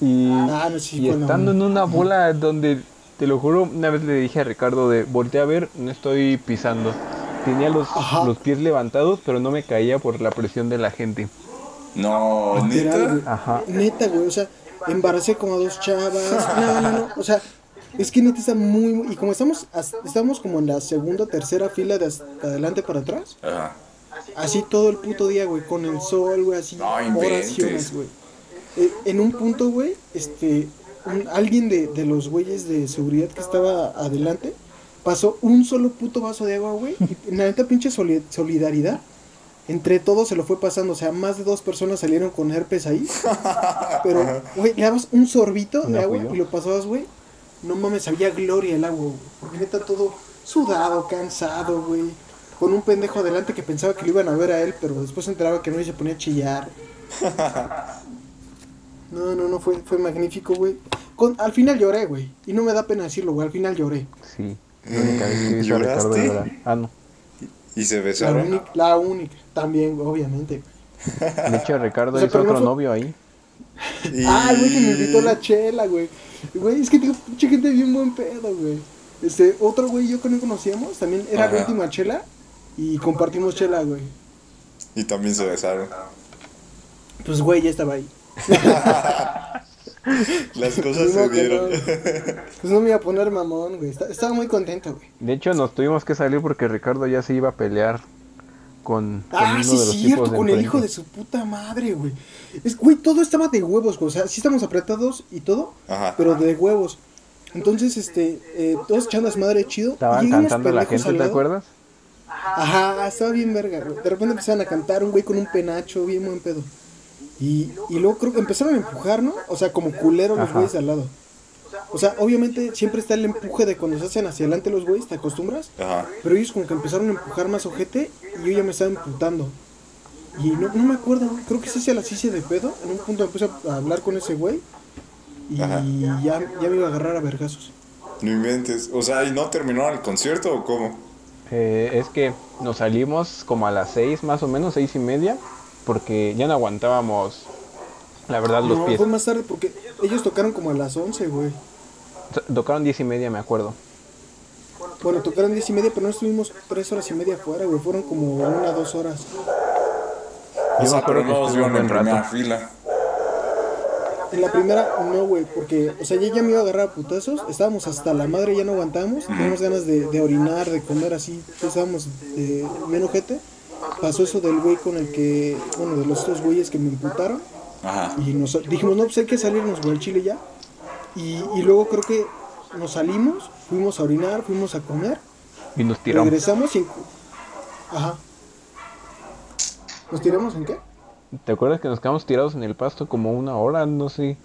Y, Ah, no, sí, y la estando en una bola donde, te lo juro, una vez le dije a Ricardo de volteé a ver, no estoy pisando. Tenía los, los pies levantados, pero no me caía por la presión de la gente. No, neta. güey. Ajá. Neta, güey. O sea, embaracé como a dos chavas. No, no, no. O sea, es que neta está muy, muy- Y como estamos, estamos como en la segunda o tercera fila de hasta adelante para atrás. Ajá. Así todo el puto día, güey, con el sol, güey, así No horas, güey. Eh, en un punto, güey, este, un- alguien de, de los güeyes de seguridad que estaba adelante pasó un solo puto vaso de agua, güey, y la neta pinche soli- solidaridad. Entre todos se lo fue pasando, o sea, más de dos personas salieron con herpes ahí. Pero, güey, le dabas un sorbito de agua y lo pasabas, güey. No mames, había gloria el agua, güey. Porque neta todo sudado, cansado, güey. Con un pendejo adelante que pensaba que lo iban a ver a él, pero después se enteraba que no y se ponía a chillar. No, no, no, fue, fue magnífico, güey. Con, al final lloré, güey. Y no me da pena decirlo, güey. Al final lloré. Sí. La única vez que a Ricardo. Ah, no. Y se La besaron. única, la única. También, obviamente. güey. De hecho, Ricardo O sea, hizo pero no otro fue- novio ahí. Y- Ah, el güey que me invitó la chela, güey. Güey, es que tengo mucha gente bien buen pedo, güey. Este, otro güey yo que no conocíamos, también era la Ajá. última chela. Y compartimos chela, güey. Y también se besaron. Pues, güey, ya estaba ahí. Las cosas se dieron. no. Pues no me iba a poner mamón, güey. Esta- Estaba muy contento, güey. De hecho, nos tuvimos que salir porque Ricardo ya se iba a pelear con, con Ah, uno sí, de los cierto, tipos de con el hijo de su puta madre, güey. Es, güey, todo estaba de huevos, güey. O sea, sí estamos apretados y todo, Ajá. pero de huevos. Entonces, este, eh, todos echando madre chido. Estaban cantando la gente, ¿te acuerdas? Ajá, estaba bien verga, güey. De repente empezaron a cantar un güey con un penacho, bien buen pedo. Y, y luego creo que empezaron a empujar, ¿no? O sea, como culero los güeyes de al lado. O sea, obviamente siempre está el empuje de cuando se hacen hacia adelante los güeyes, ¿te acostumbras? Ajá. Pero ellos como que empezaron a empujar más ojete y yo ya me estaba emputando. Y no, no me acuerdo, creo que sí se las hice de pedo. En un punto empecé a hablar con ese güey y Ajá. ya, ya me iba a agarrar a vergazos. No inventes. O sea, ¿y no terminó el concierto o cómo? Eh, es que nos salimos como a las seis, más o menos, seis y media, porque ya no aguantábamos, la verdad, los No, pies. fue más tarde porque ellos tocaron como a las 11, güey. Tocaron diez y media, me acuerdo. Bueno, tocaron 10 y media, pero no estuvimos tres horas y media afuera, güey. Fueron como una, dos horas. O Yo sea, me acuerdo pero que no vieron en primera rato. fila. En la primera, no, güey, porque, o sea, ya, ya me iba a agarrar a putazos. Estábamos hasta la madre, ya no aguantábamos. Teníamos ganas de, de orinar, de comer así. Estábamos de menos gente. Pasó eso del güey con el que, bueno, de los dos güeyes que me imputaron. Ajá. Y nos dijimos, no, pues hay que salirnos, güey, al chile ya. Y, y luego creo que nos salimos, fuimos a orinar, fuimos a comer. Y nos tiramos. Regresamos y. Ajá. ¿Nos tiramos en qué? ¿Te acuerdas que nos quedamos tirados en el pasto como una hora? No sé.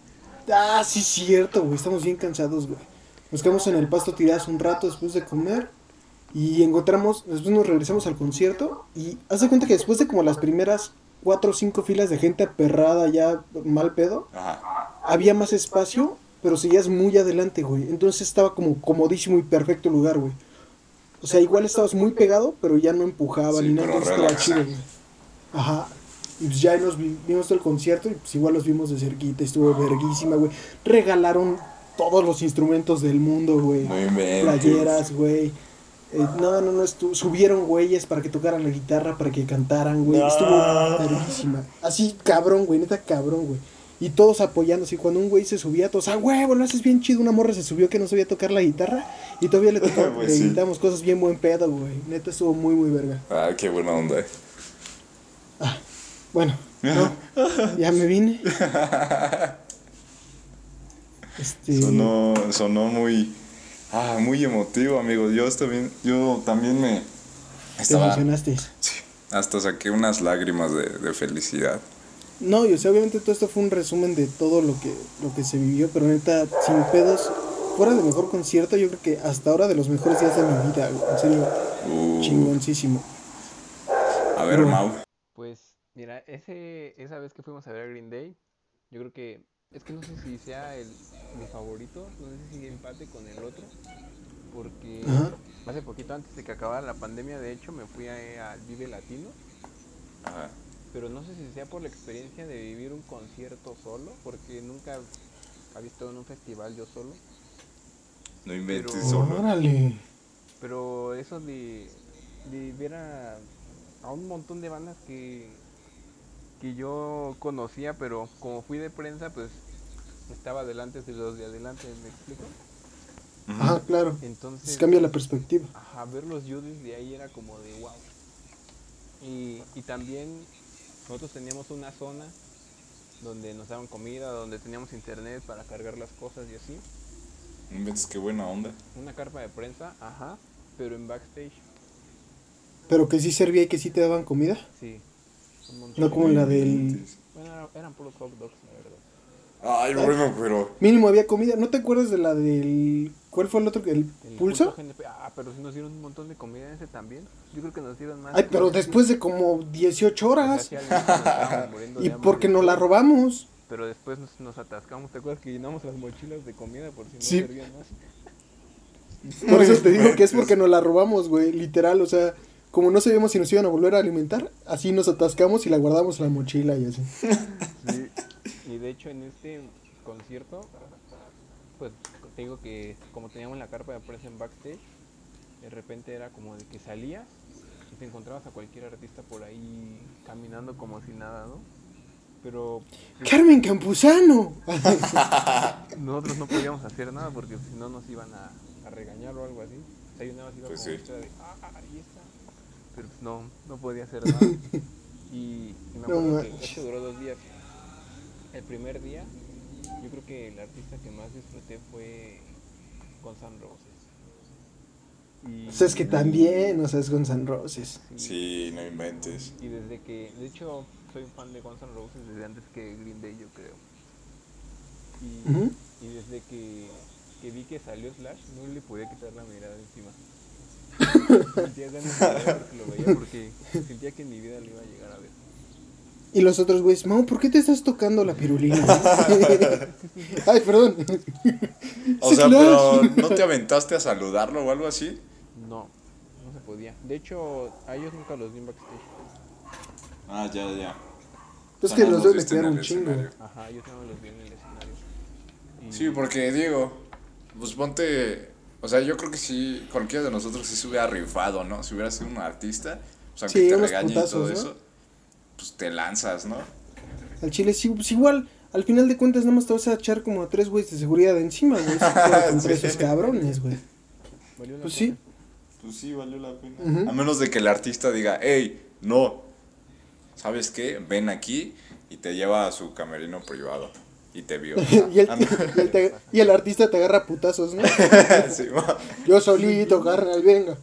Ah, sí, cierto, güey. Estamos bien cansados, güey. Nos quedamos en el pasto tirados un rato después de comer. Y encontramos, después nos regresamos al concierto. Y haz de cuenta que después de como las primeras cuatro o cinco filas de gente aperrada, ya mal pedo, Ajá. había más espacio, pero seguías muy adelante, güey. Entonces estaba como comodísimo y perfecto lugar, güey. O sea, igual estabas muy pegado, pero ya no empujaba Sí, ni nada. Entonces estaba chido, güey. Ajá. Y pues ya nos vi- vimos todo el concierto y pues igual los vimos de cerquita. Estuvo verguísima, güey. Regalaron todos los instrumentos del mundo, güey. Playeras, güey. Eh, no, no, no, subieron güeyes para que tocaran la guitarra, para que cantaran, güey. No. Estuvo verguísima. Así, cabrón, güey, neta cabrón, güey. Y todos apoyándose. Y cuando un güey se subía, todos, ah, huevo, lo haces bien chido. Una morra se subió que no sabía tocar la guitarra. Y todavía le, tocaba, Pues le sí. gritamos cosas bien buen pedo, güey. Neta estuvo muy, muy verga. Ah, qué buena onda. Bueno, no, ya me vine. Este, Sonó, sonó muy, ah, muy emotivo, amigo. Yo también, yo también me te estaba, emocionaste. sí, hasta saqué unas lágrimas de, de felicidad. No, y o sea, obviamente todo esto fue un resumen de todo lo que, lo que se vivió, pero neta, sin pedos, fuera de mejor concierto, yo creo que hasta ahora de los mejores días de mi vida, en serio, Uh, chingoncísimo. a ver, Pero- Mau. Pues, mira, ese, esa vez que fuimos a ver a Green Day, yo creo que, es que no sé si sea el, mi favorito, no sé si empate con el otro, porque Ajá. hace poquito antes de que acabara la pandemia, de hecho, me fui a- al Vive Latino, Ajá. pero no sé si sea por la experiencia de vivir un concierto solo, porque nunca había estado en un festival yo solo, No inventes Pero- solo. Órale. pero eso de, de ver a, a un montón de bandas que, que yo conocía, pero como fui de prensa, pues estaba delante de los de adelante, ¿me explico? Ajá, claro. Entonces, Se cambia la perspectiva. ajá, verlos yo desde ahí era como de wow. Y, y también nosotros teníamos una zona donde nos daban comida, donde teníamos internet para cargar las cosas y así. No inventes qué buena onda. Una carpa de prensa, ajá, pero en backstage, Pero que sí servía y que sí te daban comida. sí. un montón. No como la del... Bueno, era- eran puros hot dogs, la verdad. Ay, bueno, pero. Mínimo había comida. ¿No te acuerdas de la del... ¿Cuál fue el otro? ¿El El pulso? GNP. Ah, pero si nos dieron un montón de comida ese también. Yo creo que nos dieron más. Ay, pero después de como 18 O sea, horas. sí, Y porque nos la robamos. Pero después nos, nos atascamos. ¿Te acuerdas que llenamos las mochilas de comida por si no Sí. servían más? Por eso te digo que es porque nos la robamos, güey. Literal, o sea, como no sabíamos si nos iban a volver a alimentar, así nos atascamos y la guardamos en la mochila y así. Sí. Y de hecho en este concierto, pues te digo que como teníamos la carpa de prensa en backstage, de repente era como de que salías y te encontrabas a cualquier artista por ahí caminando como si nada, ¿no? Pero pues, Carmen Campuzano. nosotros no podíamos hacer nada porque si no nos iban a, a regañar o algo así. O sea, yo nada más iba Pues como sí. extra de, ah, ahí está. Pero pues no, no podía hacer nada. y, y me No acuerdo que manches. esto duró dos días. El primer día, yo creo que el artista que más disfruté fue Guns N' Roses. Y, O sea, es que también, o sea, es Guns N' Roses. Sí, no inventes. Y desde que, de hecho, soy fan de Guns N' Roses desde antes que Green Day, yo creo. Y, y desde que, que vi que salió Slash, no le podía quitar la mirada encima. sentía ganas de llorar porque lo veía porque sentía que en mi vida lo iba a llegar a ver. Y los otros güeyes, Mau, ¿por qué te estás tocando la pirulina? Ay, perdón. O sea, pero ¿no te aventaste a saludarlo o algo así? No, no se podía. De hecho, a ellos nunca los vi en backstage. Ah, ya, ya. Pues O sea, que los los deben de viste en quedar el un chingo. escenario. Ajá, ellos no los vi en el escenario. Y- Sí, porque Diego, pues ponte. O sea, yo creo que sí, cualquiera de nosotros sí se hubiera rifado, ¿no? Si hubiera sido un artista, pues aunque Sí, te regañe y todo ¿no? eso, pues te lanzas, ¿no? Al chile sí, pues igual, al final de cuentas nada más te vas a echar como a tres güeyes de seguridad de encima, güey. Sí. esos cabrones, güey. Valió la Pues pena. sí. Pues sí, valió la pena. A menos de que el artista diga, hey, no, ¿sabes qué? Ven aquí y te lleva a su camerino privado. Y te vio. y, el, Ah, y el te- y el artista te agarra putazos, ¿no? Sí. Yo solito, carnal, venga.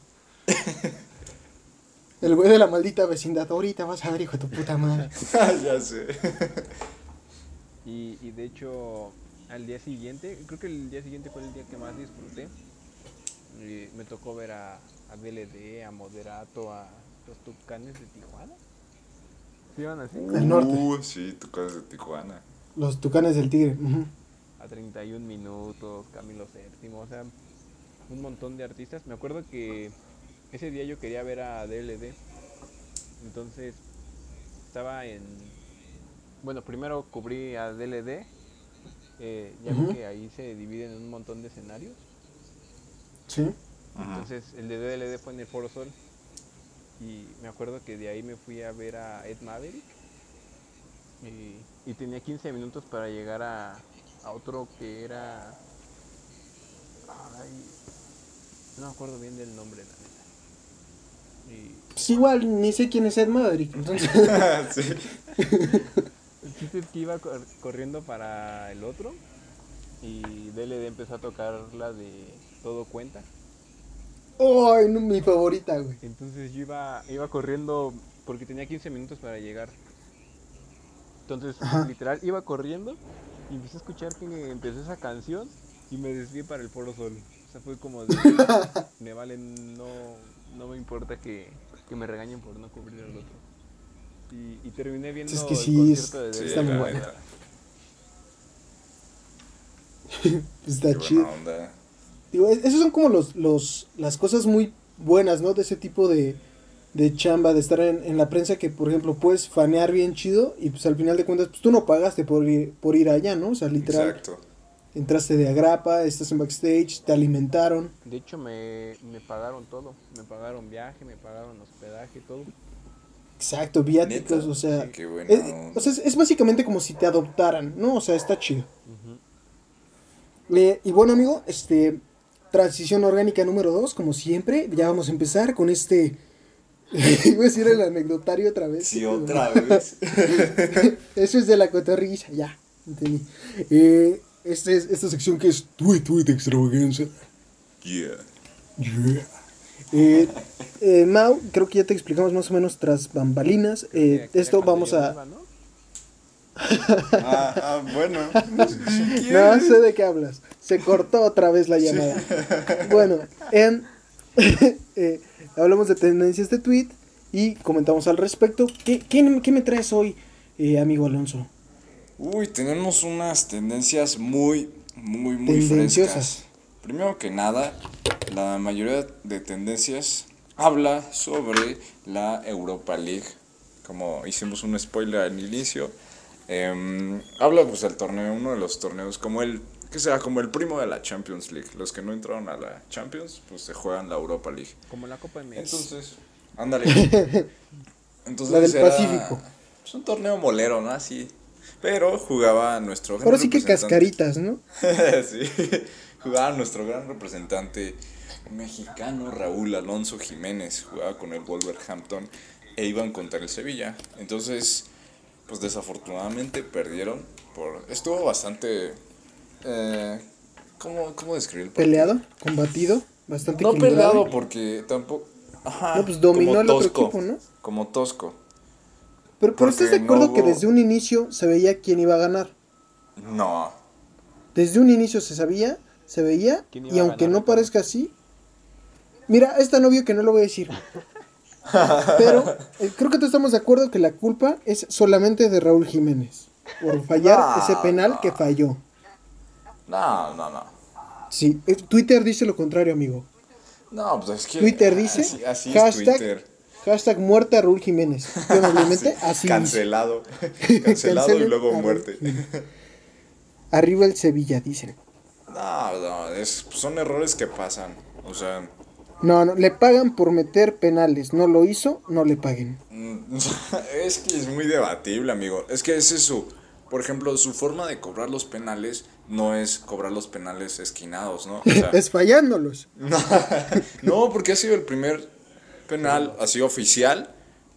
El güey de la maldita vecindad, ahorita vas a ver, hijo de tu puta madre. ya sé. Y, y de hecho, al día siguiente, creo que el día siguiente fue el día que más disfruté. Y me tocó ver a, a DLD, a Moderato, a los Tucanes de Tijuana. ¿Sí iban así? Del norte. Uh, sí, tu casa de Tijuana. Los tucanes del tigre. ujú. A 31 minutos, Camilo VII, o sea, un montón de artistas. Me acuerdo que ese día yo quería ver a DLD. Entonces, estaba en... Bueno, primero cubrí a DLD. eh, ya ven que ahí se dividen en un montón de escenarios. Sí. Entonces, el de DLD fue en el Foro Sol. Y me acuerdo que de ahí me fui a ver a Ed Maverick. Y, y tenía 15 minutos para llegar a, a otro que era. Ay, no me acuerdo bien del nombre, la neta. Y Pues igual, ni sé quién es Ed Maverick. Entonces, sí. el que iba cor- corriendo para el otro. Y DLD empezó a tocar la de Todo Cuenta. ¡ay, no, mi favorita, güey! Entonces yo iba, iba corriendo porque tenía 15 minutos para llegar. Entonces, Ajá. literal, iba corriendo y empecé a escuchar que empezó esa canción y me desvié para el Foro Sol. O sea, fue como de, me vale, no, no me importa que, que me regañen por no cubrir al otro. Y, y terminé viendo Es que el sí, es- concierto de Sí, Está muy neta. Está Qué chido. onda. Digo, es- esos son como los, los, las cosas muy buenas, ¿no? De ese tipo de, de chamba, de estar en, en la prensa que, por ejemplo, puedes fanear bien chido y pues al final de cuentas, pues tú no pagaste por ir, por ir allá, ¿no? O sea, literal, Exacto. Entraste de agrapa, estás en backstage, te alimentaron. De hecho, me, me pagaron todo. Me pagaron viaje, me pagaron hospedaje, todo. Exacto, viáticos, Neta. o sea... Qué es, o sea, es, básicamente como si te adoptaran, ¿no? O sea, está chido. Eh, y bueno, amigo, este... Transición orgánica número 2, como siempre, ya vamos a empezar con este... Iba a decir el anecdotario otra vez. Sí, otra vez. Eso es de la cotorrisa, ya, entendí. Eh, este es, esta sección que es tweet, tweet extravaganza. Yeah. Yeah. Eh, eh, Mau, creo que ya te explicamos más o menos tras bambalinas. Eh, esto vamos a... Ah, ah, bueno. No sé de qué hablas. Se cortó otra vez la llamada. Bueno, en, eh, hablamos de tendencias de tweet y comentamos al respecto. ¿Qué, qué, qué me traes hoy, eh, amigo Alonso? Uy, tenemos unas tendencias muy, muy, muy frescas. Primero que nada, la mayoría de tendencias habla sobre la Europa League. Como hicimos un spoiler al inicio, em, habla pues del torneo, uno de los torneos como el que será como el primo de la Champions League. Los que no entraron a la Champions, pues se juegan la Europa League. Como la Copa MX. Entonces, ándale. Entonces La del era, Pacífico. pues, un torneo molero, ¿no? Así. Pero jugaba nuestro gran Ahora sí que cascaritas, ¿no? sí. Jugaba nuestro gran representante mexicano Raúl Alonso Jiménez. Jugaba con el Wolverhampton e iban contra el Sevilla. Entonces, pues desafortunadamente perdieron. Por... Estuvo bastante... Eh, ¿cómo, ¿Cómo describir? Peleado, combatido, bastante No equilibrado. peleado porque tampoco... Ajá, No, pues dominó el otro equipo, ¿no? Como tosco. Pero, pero estás de porque no acuerdo que desde un inicio se veía quién iba a ganar. No. Desde un inicio se sabía, se veía, ¿Quién iba y aunque ganar, no parezca así. Mira, es tan obvio que no lo voy a decir. Pero eh, creo que todos estamos de acuerdo que la culpa es solamente de Raúl Jiménez. Por fallar No, ese penal no. que falló. No, no, no. Sí, eh, Twitter dice lo contrario, amigo. No, pues es que. Twitter dice, Así, así es hashtag, Twitter. Hashtag muerta Raúl Jiménez. Yo Sí, así. Cancelado. Cancelado y luego a muerte. Arriba el Sevilla, dicen. No, no, es, son errores que pasan. O sea, No, no, le pagan por meter penales. No lo hizo, no le paguen. mm, es que es muy debatible, amigo. Es que ese es su por ejemplo, su forma de cobrar los penales no es cobrar los penales esquinados, ¿no? O sea, es fallándolos. no, no, porque ha sido el primer penal así oficial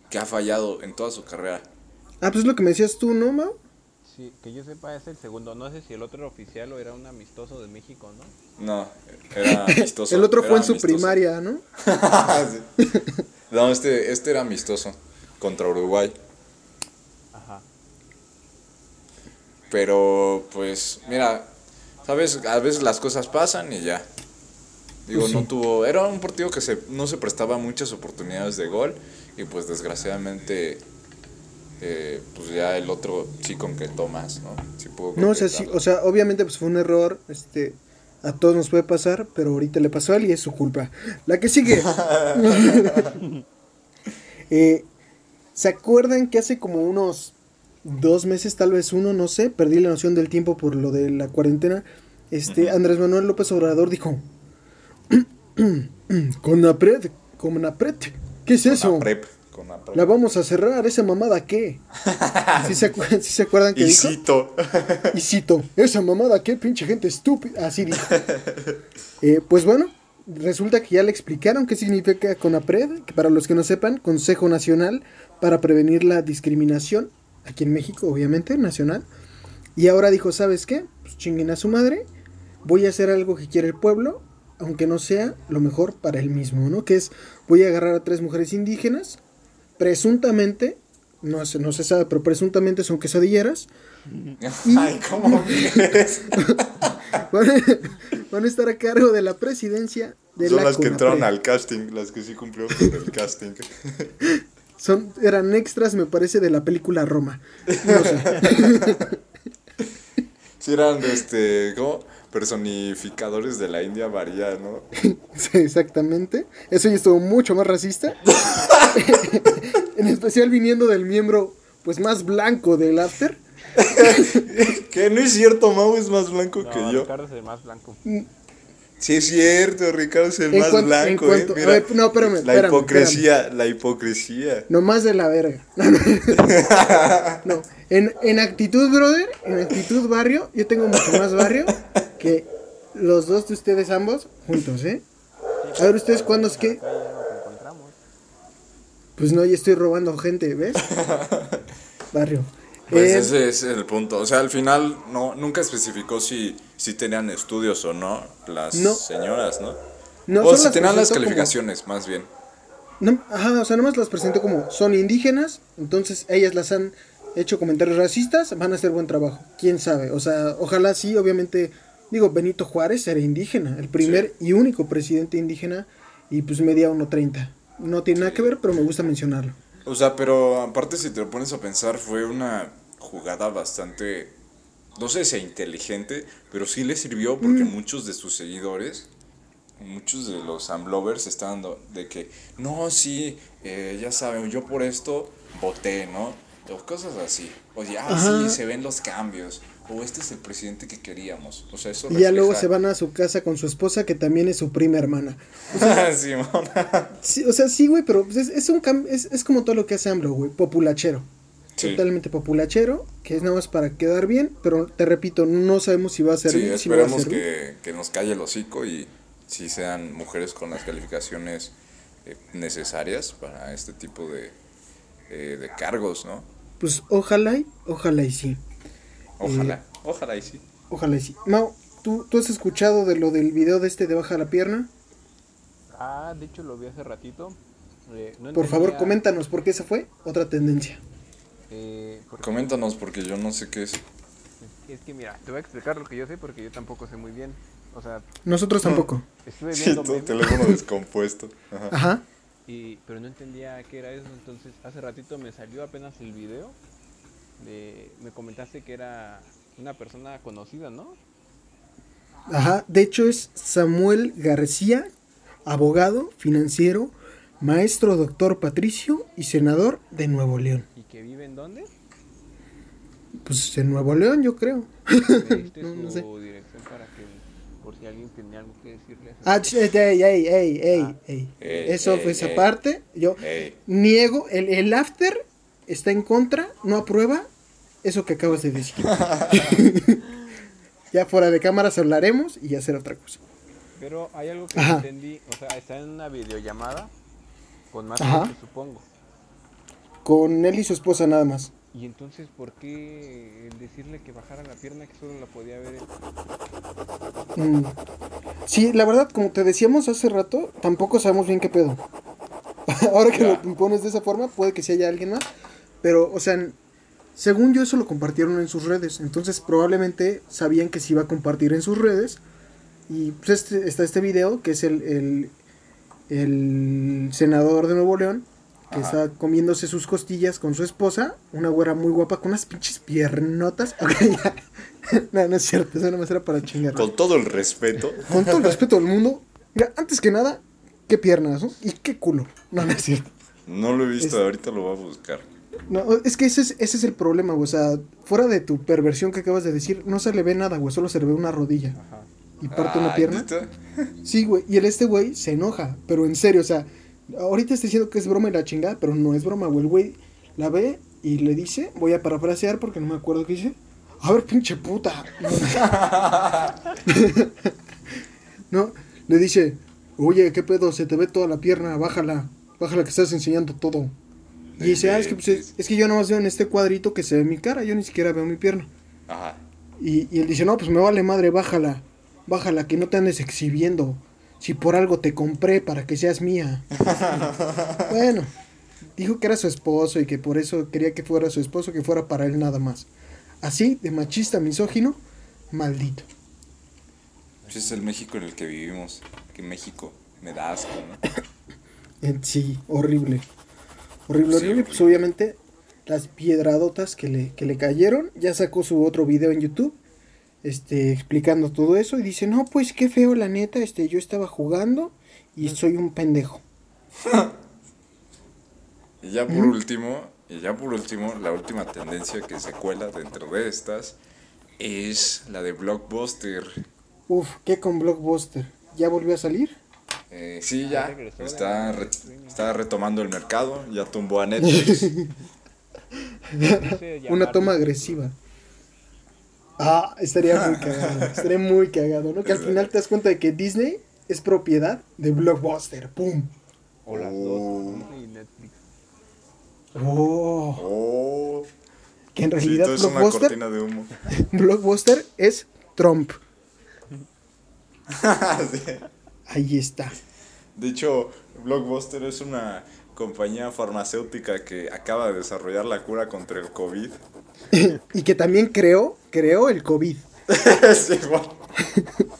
que ha fallado en toda su carrera. Ah, pues es lo que me decías tú, ¿no, Mau? Sí, que yo sepa es el segundo. No sé si el otro era oficial o era un amistoso de México, ¿no? No, era amistoso. El otro fue en su amistoso. primaria, ¿no? No, este, este era amistoso contra Uruguay. Ajá. Pero, pues, mira, sabes, a veces las cosas pasan y ya. Digo, Pues sí. no tuvo. Era un partido que se, no se prestaba muchas oportunidades de gol. Y pues, desgraciadamente, eh, pues ya el otro sí concretó más, ¿no? Sí pudo No, o sea, sí, o sea, obviamente pues fue un error, este, a todos nos puede pasar, pero ahorita le pasó a él y es su culpa. La que sigue. Eh, ¿Se acuerdan que hace como unos dos meses, tal vez uno, no sé, perdí la noción del tiempo por lo de la cuarentena? Este, Andrés Manuel López Obrador dijo, con apret, con apret, ¿qué es eso? la prep, con la vamos a cerrar, esa mamada qué? ¿Sí se, acu- sí se acuerdan que Y dijo? cito. Y cito, esa mamada, qué pinche gente estúpida. Así dijo. Eh, pues bueno, resulta que ya le explicaron qué significa CONAPRED, que para los que no sepan, Consejo Nacional para Prevenir la Discriminación, aquí en México, obviamente, nacional. Y ahora dijo, ¿sabes qué? Pues chinguen a su madre, voy a hacer algo que quiere el pueblo, aunque no sea lo mejor para él mismo, ¿no? Que es, voy a agarrar a tres mujeres indígenas, presuntamente, no se, no se sabe, pero presuntamente son quesadilleras, Ay, ¿cómo van, a, van a estar a cargo de la presidencia de Son la las que entraron al casting, las que sí cumplieron con el casting. Son, eran extras, me parece, de la película Roma. No sé. Sí, eran, este, ¿cómo? Personificadores de la India María, ¿no? Sí, exactamente. Eso ya estuvo mucho más racista. en especial viniendo del miembro pues más blanco del after. Que no es cierto, Mau es más blanco No, que yo. Ricardo es el más blanco. Sí, es cierto, Ricardo es el En más cuanto- en blanco, cuanto- ¿eh? a Mira, ver, no, espérame, la espérame, hipocresía, la hipocresía. No más de la verga. No, en, en actitud, brother, en actitud barrio, yo tengo mucho más barrio que los dos de ustedes ambos juntos, ¿eh? A ver, ustedes cuándo es que... Pues no, ya estoy robando gente, ¿ves? Barrio. Pues Eh, ese es el punto. O sea, al final no, nunca especificó si, si tenían estudios o no las No. señoras, ¿no? no, o si tenían las presentó como- calificaciones, más bien. No, ajá, o sea, nomás las presento como son indígenas, entonces ellas las han hecho comentarios racistas, van a hacer buen trabajo. ¿Quién sabe? O sea, ojalá sí, obviamente, digo, Benito Juárez era indígena, el primer y único presidente indígena y pues medía 1.30. No tiene nada que ver, pero me gusta mencionarlo. O sea, pero aparte si te lo pones a pensar, fue una jugada bastante, no sé si inteligente, pero sí le sirvió porque Mm. muchos de sus seguidores, muchos de los Amlovers estaban do- de que, no, sí, eh, ya saben, yo por esto voté, ¿no? O cosas así. O ya, Ajá. sí, se ven los cambios. O este es el presidente que queríamos. O sea, eso Y ya luego se van a su casa con su esposa, que también es su prima hermana. Simón. Sí, o sea, sí, güey, pero pues, es, es un cam- es, es como todo lo que hace AMLO, güey, populachero. Sí. Totalmente populachero, que es nada más para quedar bien, pero te repito, no sabemos si va a Sí, si no va a esperemos servir. que, que nos calle el hocico y si sean mujeres con las calificaciones eh, necesarias para este tipo de, eh, de cargos, ¿no? Pues ojalá, y- ojalá y sí. Ojalá, ojalá y sí. Ojalá y sí. Mau, ¿tú, ¿tú has escuchado de lo del video de este de baja la pierna? Ah, de hecho lo vi hace ratito. Eh, no Por favor, coméntanos, porque esa fue otra tendencia. eh, porque- Coméntanos porque yo no sé qué es. Es que mira, te voy a explicar lo que yo sé porque yo tampoco sé muy bien. O sea, Nosotros tampoco. estuve Sí, viendo tu memes, teléfono descompuesto. Ajá. Ajá. y, pero no entendía qué era eso. Entonces, hace ratito me salió apenas el video. De, me comentaste que era una persona conocida, ¿no? Ajá. De hecho, es Samuel García, abogado, financiero, maestro doctor Patricio y senador de Nuevo León. ¿Y que vive en dónde? Pues en Nuevo León, yo creo. Me diste No, su no sé. dirección para que, por si alguien tenía algo que decirle. Ah, ey, ey, ey, ey, Ah. ey. Ey, Eso ey, fue esa ey. parte. Yo Ey, niego. El, el after está en contra, no aprueba eso que acabas de decir. ya fuera de cámaras hablaremos y hacer otra cosa. Pero hay algo que Ajá. no entendí. O sea, está en una videollamada con más Ajá. gente, supongo. Con él y su esposa nada más. Y entonces, ¿por qué el decirle que bajara la pierna que solo la podía ver él? Mm. Sí, la verdad, como te decíamos hace rato, tampoco sabemos bien qué pedo. Ahora que Ya. lo pones de esa forma, puede que sí haya alguien más. Pero, o sea, según yo, eso lo compartieron en sus redes. Entonces, probablemente sabían que se iba a compartir en sus redes. Y pues este- está este video, que es el, el, el senador de Nuevo León, que Ajá. está comiéndose sus costillas con su esposa. Una güera muy guapa con unas pinches piernotas. Ok, ya. no, no es cierto, eso nada más era para chingar. Con todo el respeto. Con todo el respeto del mundo, mira, antes que nada, qué piernas, ¿no? Y qué culo. No, no es cierto. No lo he visto, Es- ahorita lo voy a buscar. No, es que ese es, ese es el problema, güey. O sea, fuera de tu perversión que acabas de decir, no se le ve nada, güey. Solo se le ve una rodilla. Ajá. Y parte una Ay, pierna. Sí, güey. Y el este güey se enoja. Pero en serio, o sea, ahorita está diciendo que es broma y la chingada, pero no es broma, güey. El güey la ve y le dice, voy a parafrasear porque no me acuerdo qué dice. A ver, pinche puta. No, le dice, oye, ¿qué pedo? Se te ve toda la pierna, bájala, bájala que estás enseñando todo. Y dice, ah, es que, pues, es, es que yo nomás veo en este cuadrito que se ve mi cara, yo ni siquiera veo mi pierna. Ajá. Y, y él dice, no, pues me vale madre, bájala, bájala, que no te andes exhibiendo. Si por algo te compré para que seas mía. bueno, dijo que era su esposo y que por eso quería que fuera su esposo, que fuera para él nada más. Así, de machista, misógino, maldito. Ese es el México en el que vivimos. Que México me da asco, ¿no? Sí, horrible. Horrible, Sí, horrible. Pues obviamente las piedradotas que le, que le cayeron. Ya sacó su otro video en YouTube. Este, explicando todo eso. Y dice, no, pues qué feo, la neta. Este, yo estaba jugando y soy un pendejo. Y ya por último, y ya por último, la última tendencia que se cuela dentro de estas es la de Blockbuster. Uf, ¿qué con Blockbuster? ¿Ya volvió a salir? Eh, sí, ya regresó de está, re- está retomando el mercado, ya tumbó a Netflix. Una toma agresiva. Ah, estaría muy cagado. estaría muy cagado, ¿no? Que al final te das cuenta de que Disney es propiedad de Blockbuster. ¡Pum! O las Oh. dos, Disney y Netflix. Oh, Oh, que en sí, realidad todo es una Blockbuster cortina de humo. Blockbuster es Trump. Sí. Ahí está. De hecho, Blockbuster es una compañía farmacéutica que acaba de desarrollar la cura contra el COVID. y que también creó, creó el COVID. Sí, bueno.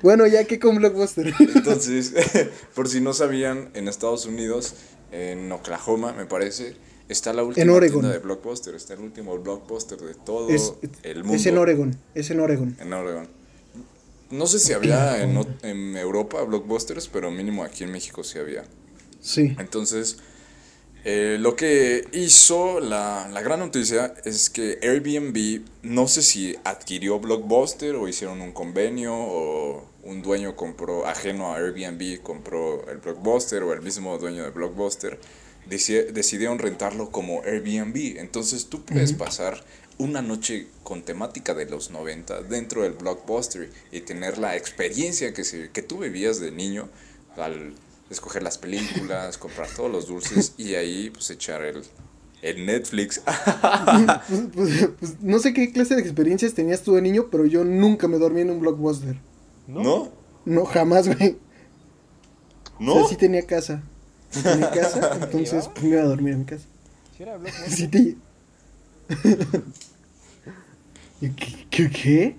Bueno, ya que con Blockbuster. Entonces, por si no sabían, en Estados Unidos, en Oklahoma, me parece, está la última Oregon. tienda de Blockbuster. Está el último Blockbuster de todo es, el mundo. es en Oregon. Es en Oregon. En Oregon. No sé si había en, Europa Blockbusters, pero mínimo aquí en México sí había. Sí. Entonces, eh, lo que hizo la, la gran noticia es que Airbnb, no sé si adquirió Blockbuster o hicieron un convenio o un dueño compró, ajeno a Airbnb, compró el Blockbuster o el mismo dueño de Blockbuster, deci- decidieron rentarlo como Airbnb. Entonces tú puedes pasar una noche con temática de los 90 dentro del Blockbuster y tener la experiencia que, se, que tú vivías de niño al escoger las películas, comprar todos los dulces y ahí pues echar el, el Netflix. Pues, pues- pues, no sé qué clase de experiencias tenías tú de niño, pero yo nunca me dormí en un Blockbuster. ¿No? ¿No? No, jamás, güey. ¿No? O sea, sí tenía casa. Sí tenía casa, entonces pues, me iba a dormir en mi casa. Si era Blockbuster. Sí te... ¿Y ¿Qué, qué, qué?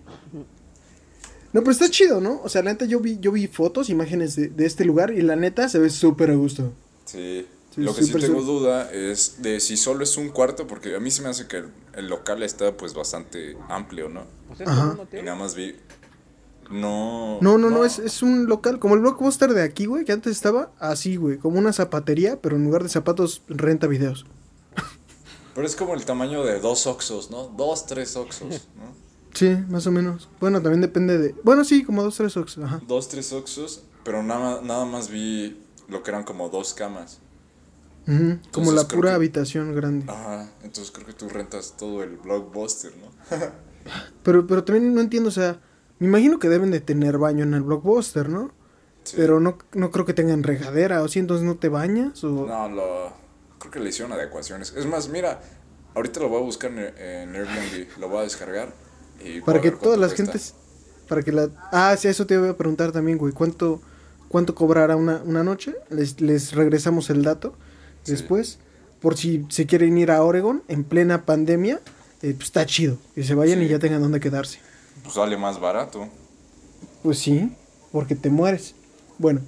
No, pero está chido, ¿no? O sea, la neta yo vi, yo vi fotos, imágenes de, de este lugar y la neta se ve súper a gusto. Sí. Sí, Lo que sí tengo duda es de si solo es un cuarto, porque a mí se me hace que el, el local está pues bastante amplio, ¿no? O sea, es Ajá. Y nada más vi... No... No, no, no, es, es un local, como el Blockbuster de aquí, güey, que antes estaba así, güey, como una zapatería, pero en lugar de zapatos renta videos. Pero es como el tamaño de dos Oxos, ¿no? Dos, tres Oxos, ¿no? Sí, más o menos. Bueno, también depende de... Bueno, sí, como dos, tres ox, ajá. Dos, tres Oxos, pero nada, nada más vi lo que eran como dos camas. Ujú, Como Entonces, la pura que- habitación grande. Ajá. Entonces creo que tú rentas todo el blockbuster, ¿no? Pero, pero también no entiendo, o sea, me imagino que deben de tener baño en el blockbuster, ¿no? Sí. Pero no, no creo que tengan regadera, o si entonces no te bañas, o... No, lo, creo que le hicieron adecuaciones. Es más, mira, ahorita lo voy a buscar en, en Airbnb, lo voy a descargar. Y para que todas las cuesta. gentes... Para que la... Ah, sí, eso te voy a preguntar también, güey. ¿Cuánto, cuánto cobrará una, una noche? Les, les regresamos el dato Sí. después. Por si se quieren ir a Oregon en plena pandemia, eh, pues está chido. Que se vayan y ya tengan dónde quedarse. Pues sale más barato. Pues sí, porque te mueres. Bueno,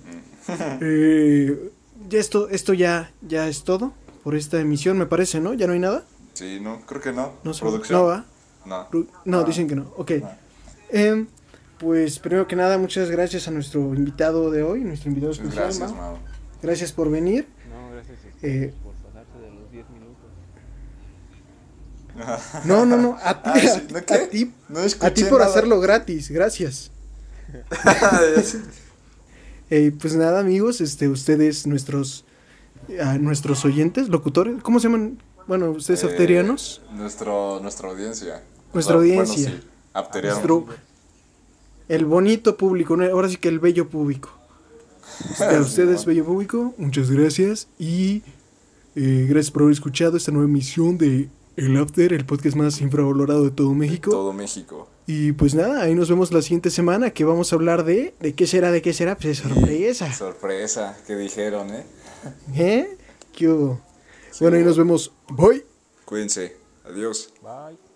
eh, ya esto, esto ya, ya es todo por esta emisión, me parece, ¿no? ¿Ya no hay nada? Sí, no, creo que no. No, sé. Producción. no va. No. No, Ah. dicen que no. Ok. Em, pues primero que nada, muchas gracias a nuestro invitado de hoy, nuestro invitado especial. gracias, Mau. Gracias por venir. No, gracias Eh, por pasarse de los 10 minutos. No, no, no, a ti, Ah, sí, a- ¿no a, ti, No a ti por nada. hacerlo gratis, gracias. Eh, pues nada, amigos, este, ustedes, nuestros, a nuestros oyentes, locutores, ¿cómo se llaman? Bueno, ustedes Eh, afterianos. Nuestro, nuestra audiencia. Nuestra Bueno, audiencia. sí, afteriano. Nuestro, el bonito público, ahora sí que el bello público. Este, a ustedes, bello público, muchas gracias y eh, gracias por haber escuchado esta nueva emisión de El After, el podcast más infravalorado de todo México. Todo México. Y pues nada, ahí nos vemos la siguiente semana que vamos a hablar de... ¿De qué será? ¿De qué será? Pues es sorpresa. Sorpresa, que dijeron, ¿eh? ¿Eh? ¿Qué hubo? Bueno, ahí nos vemos. Bye. Cuídense. Adiós. Bye.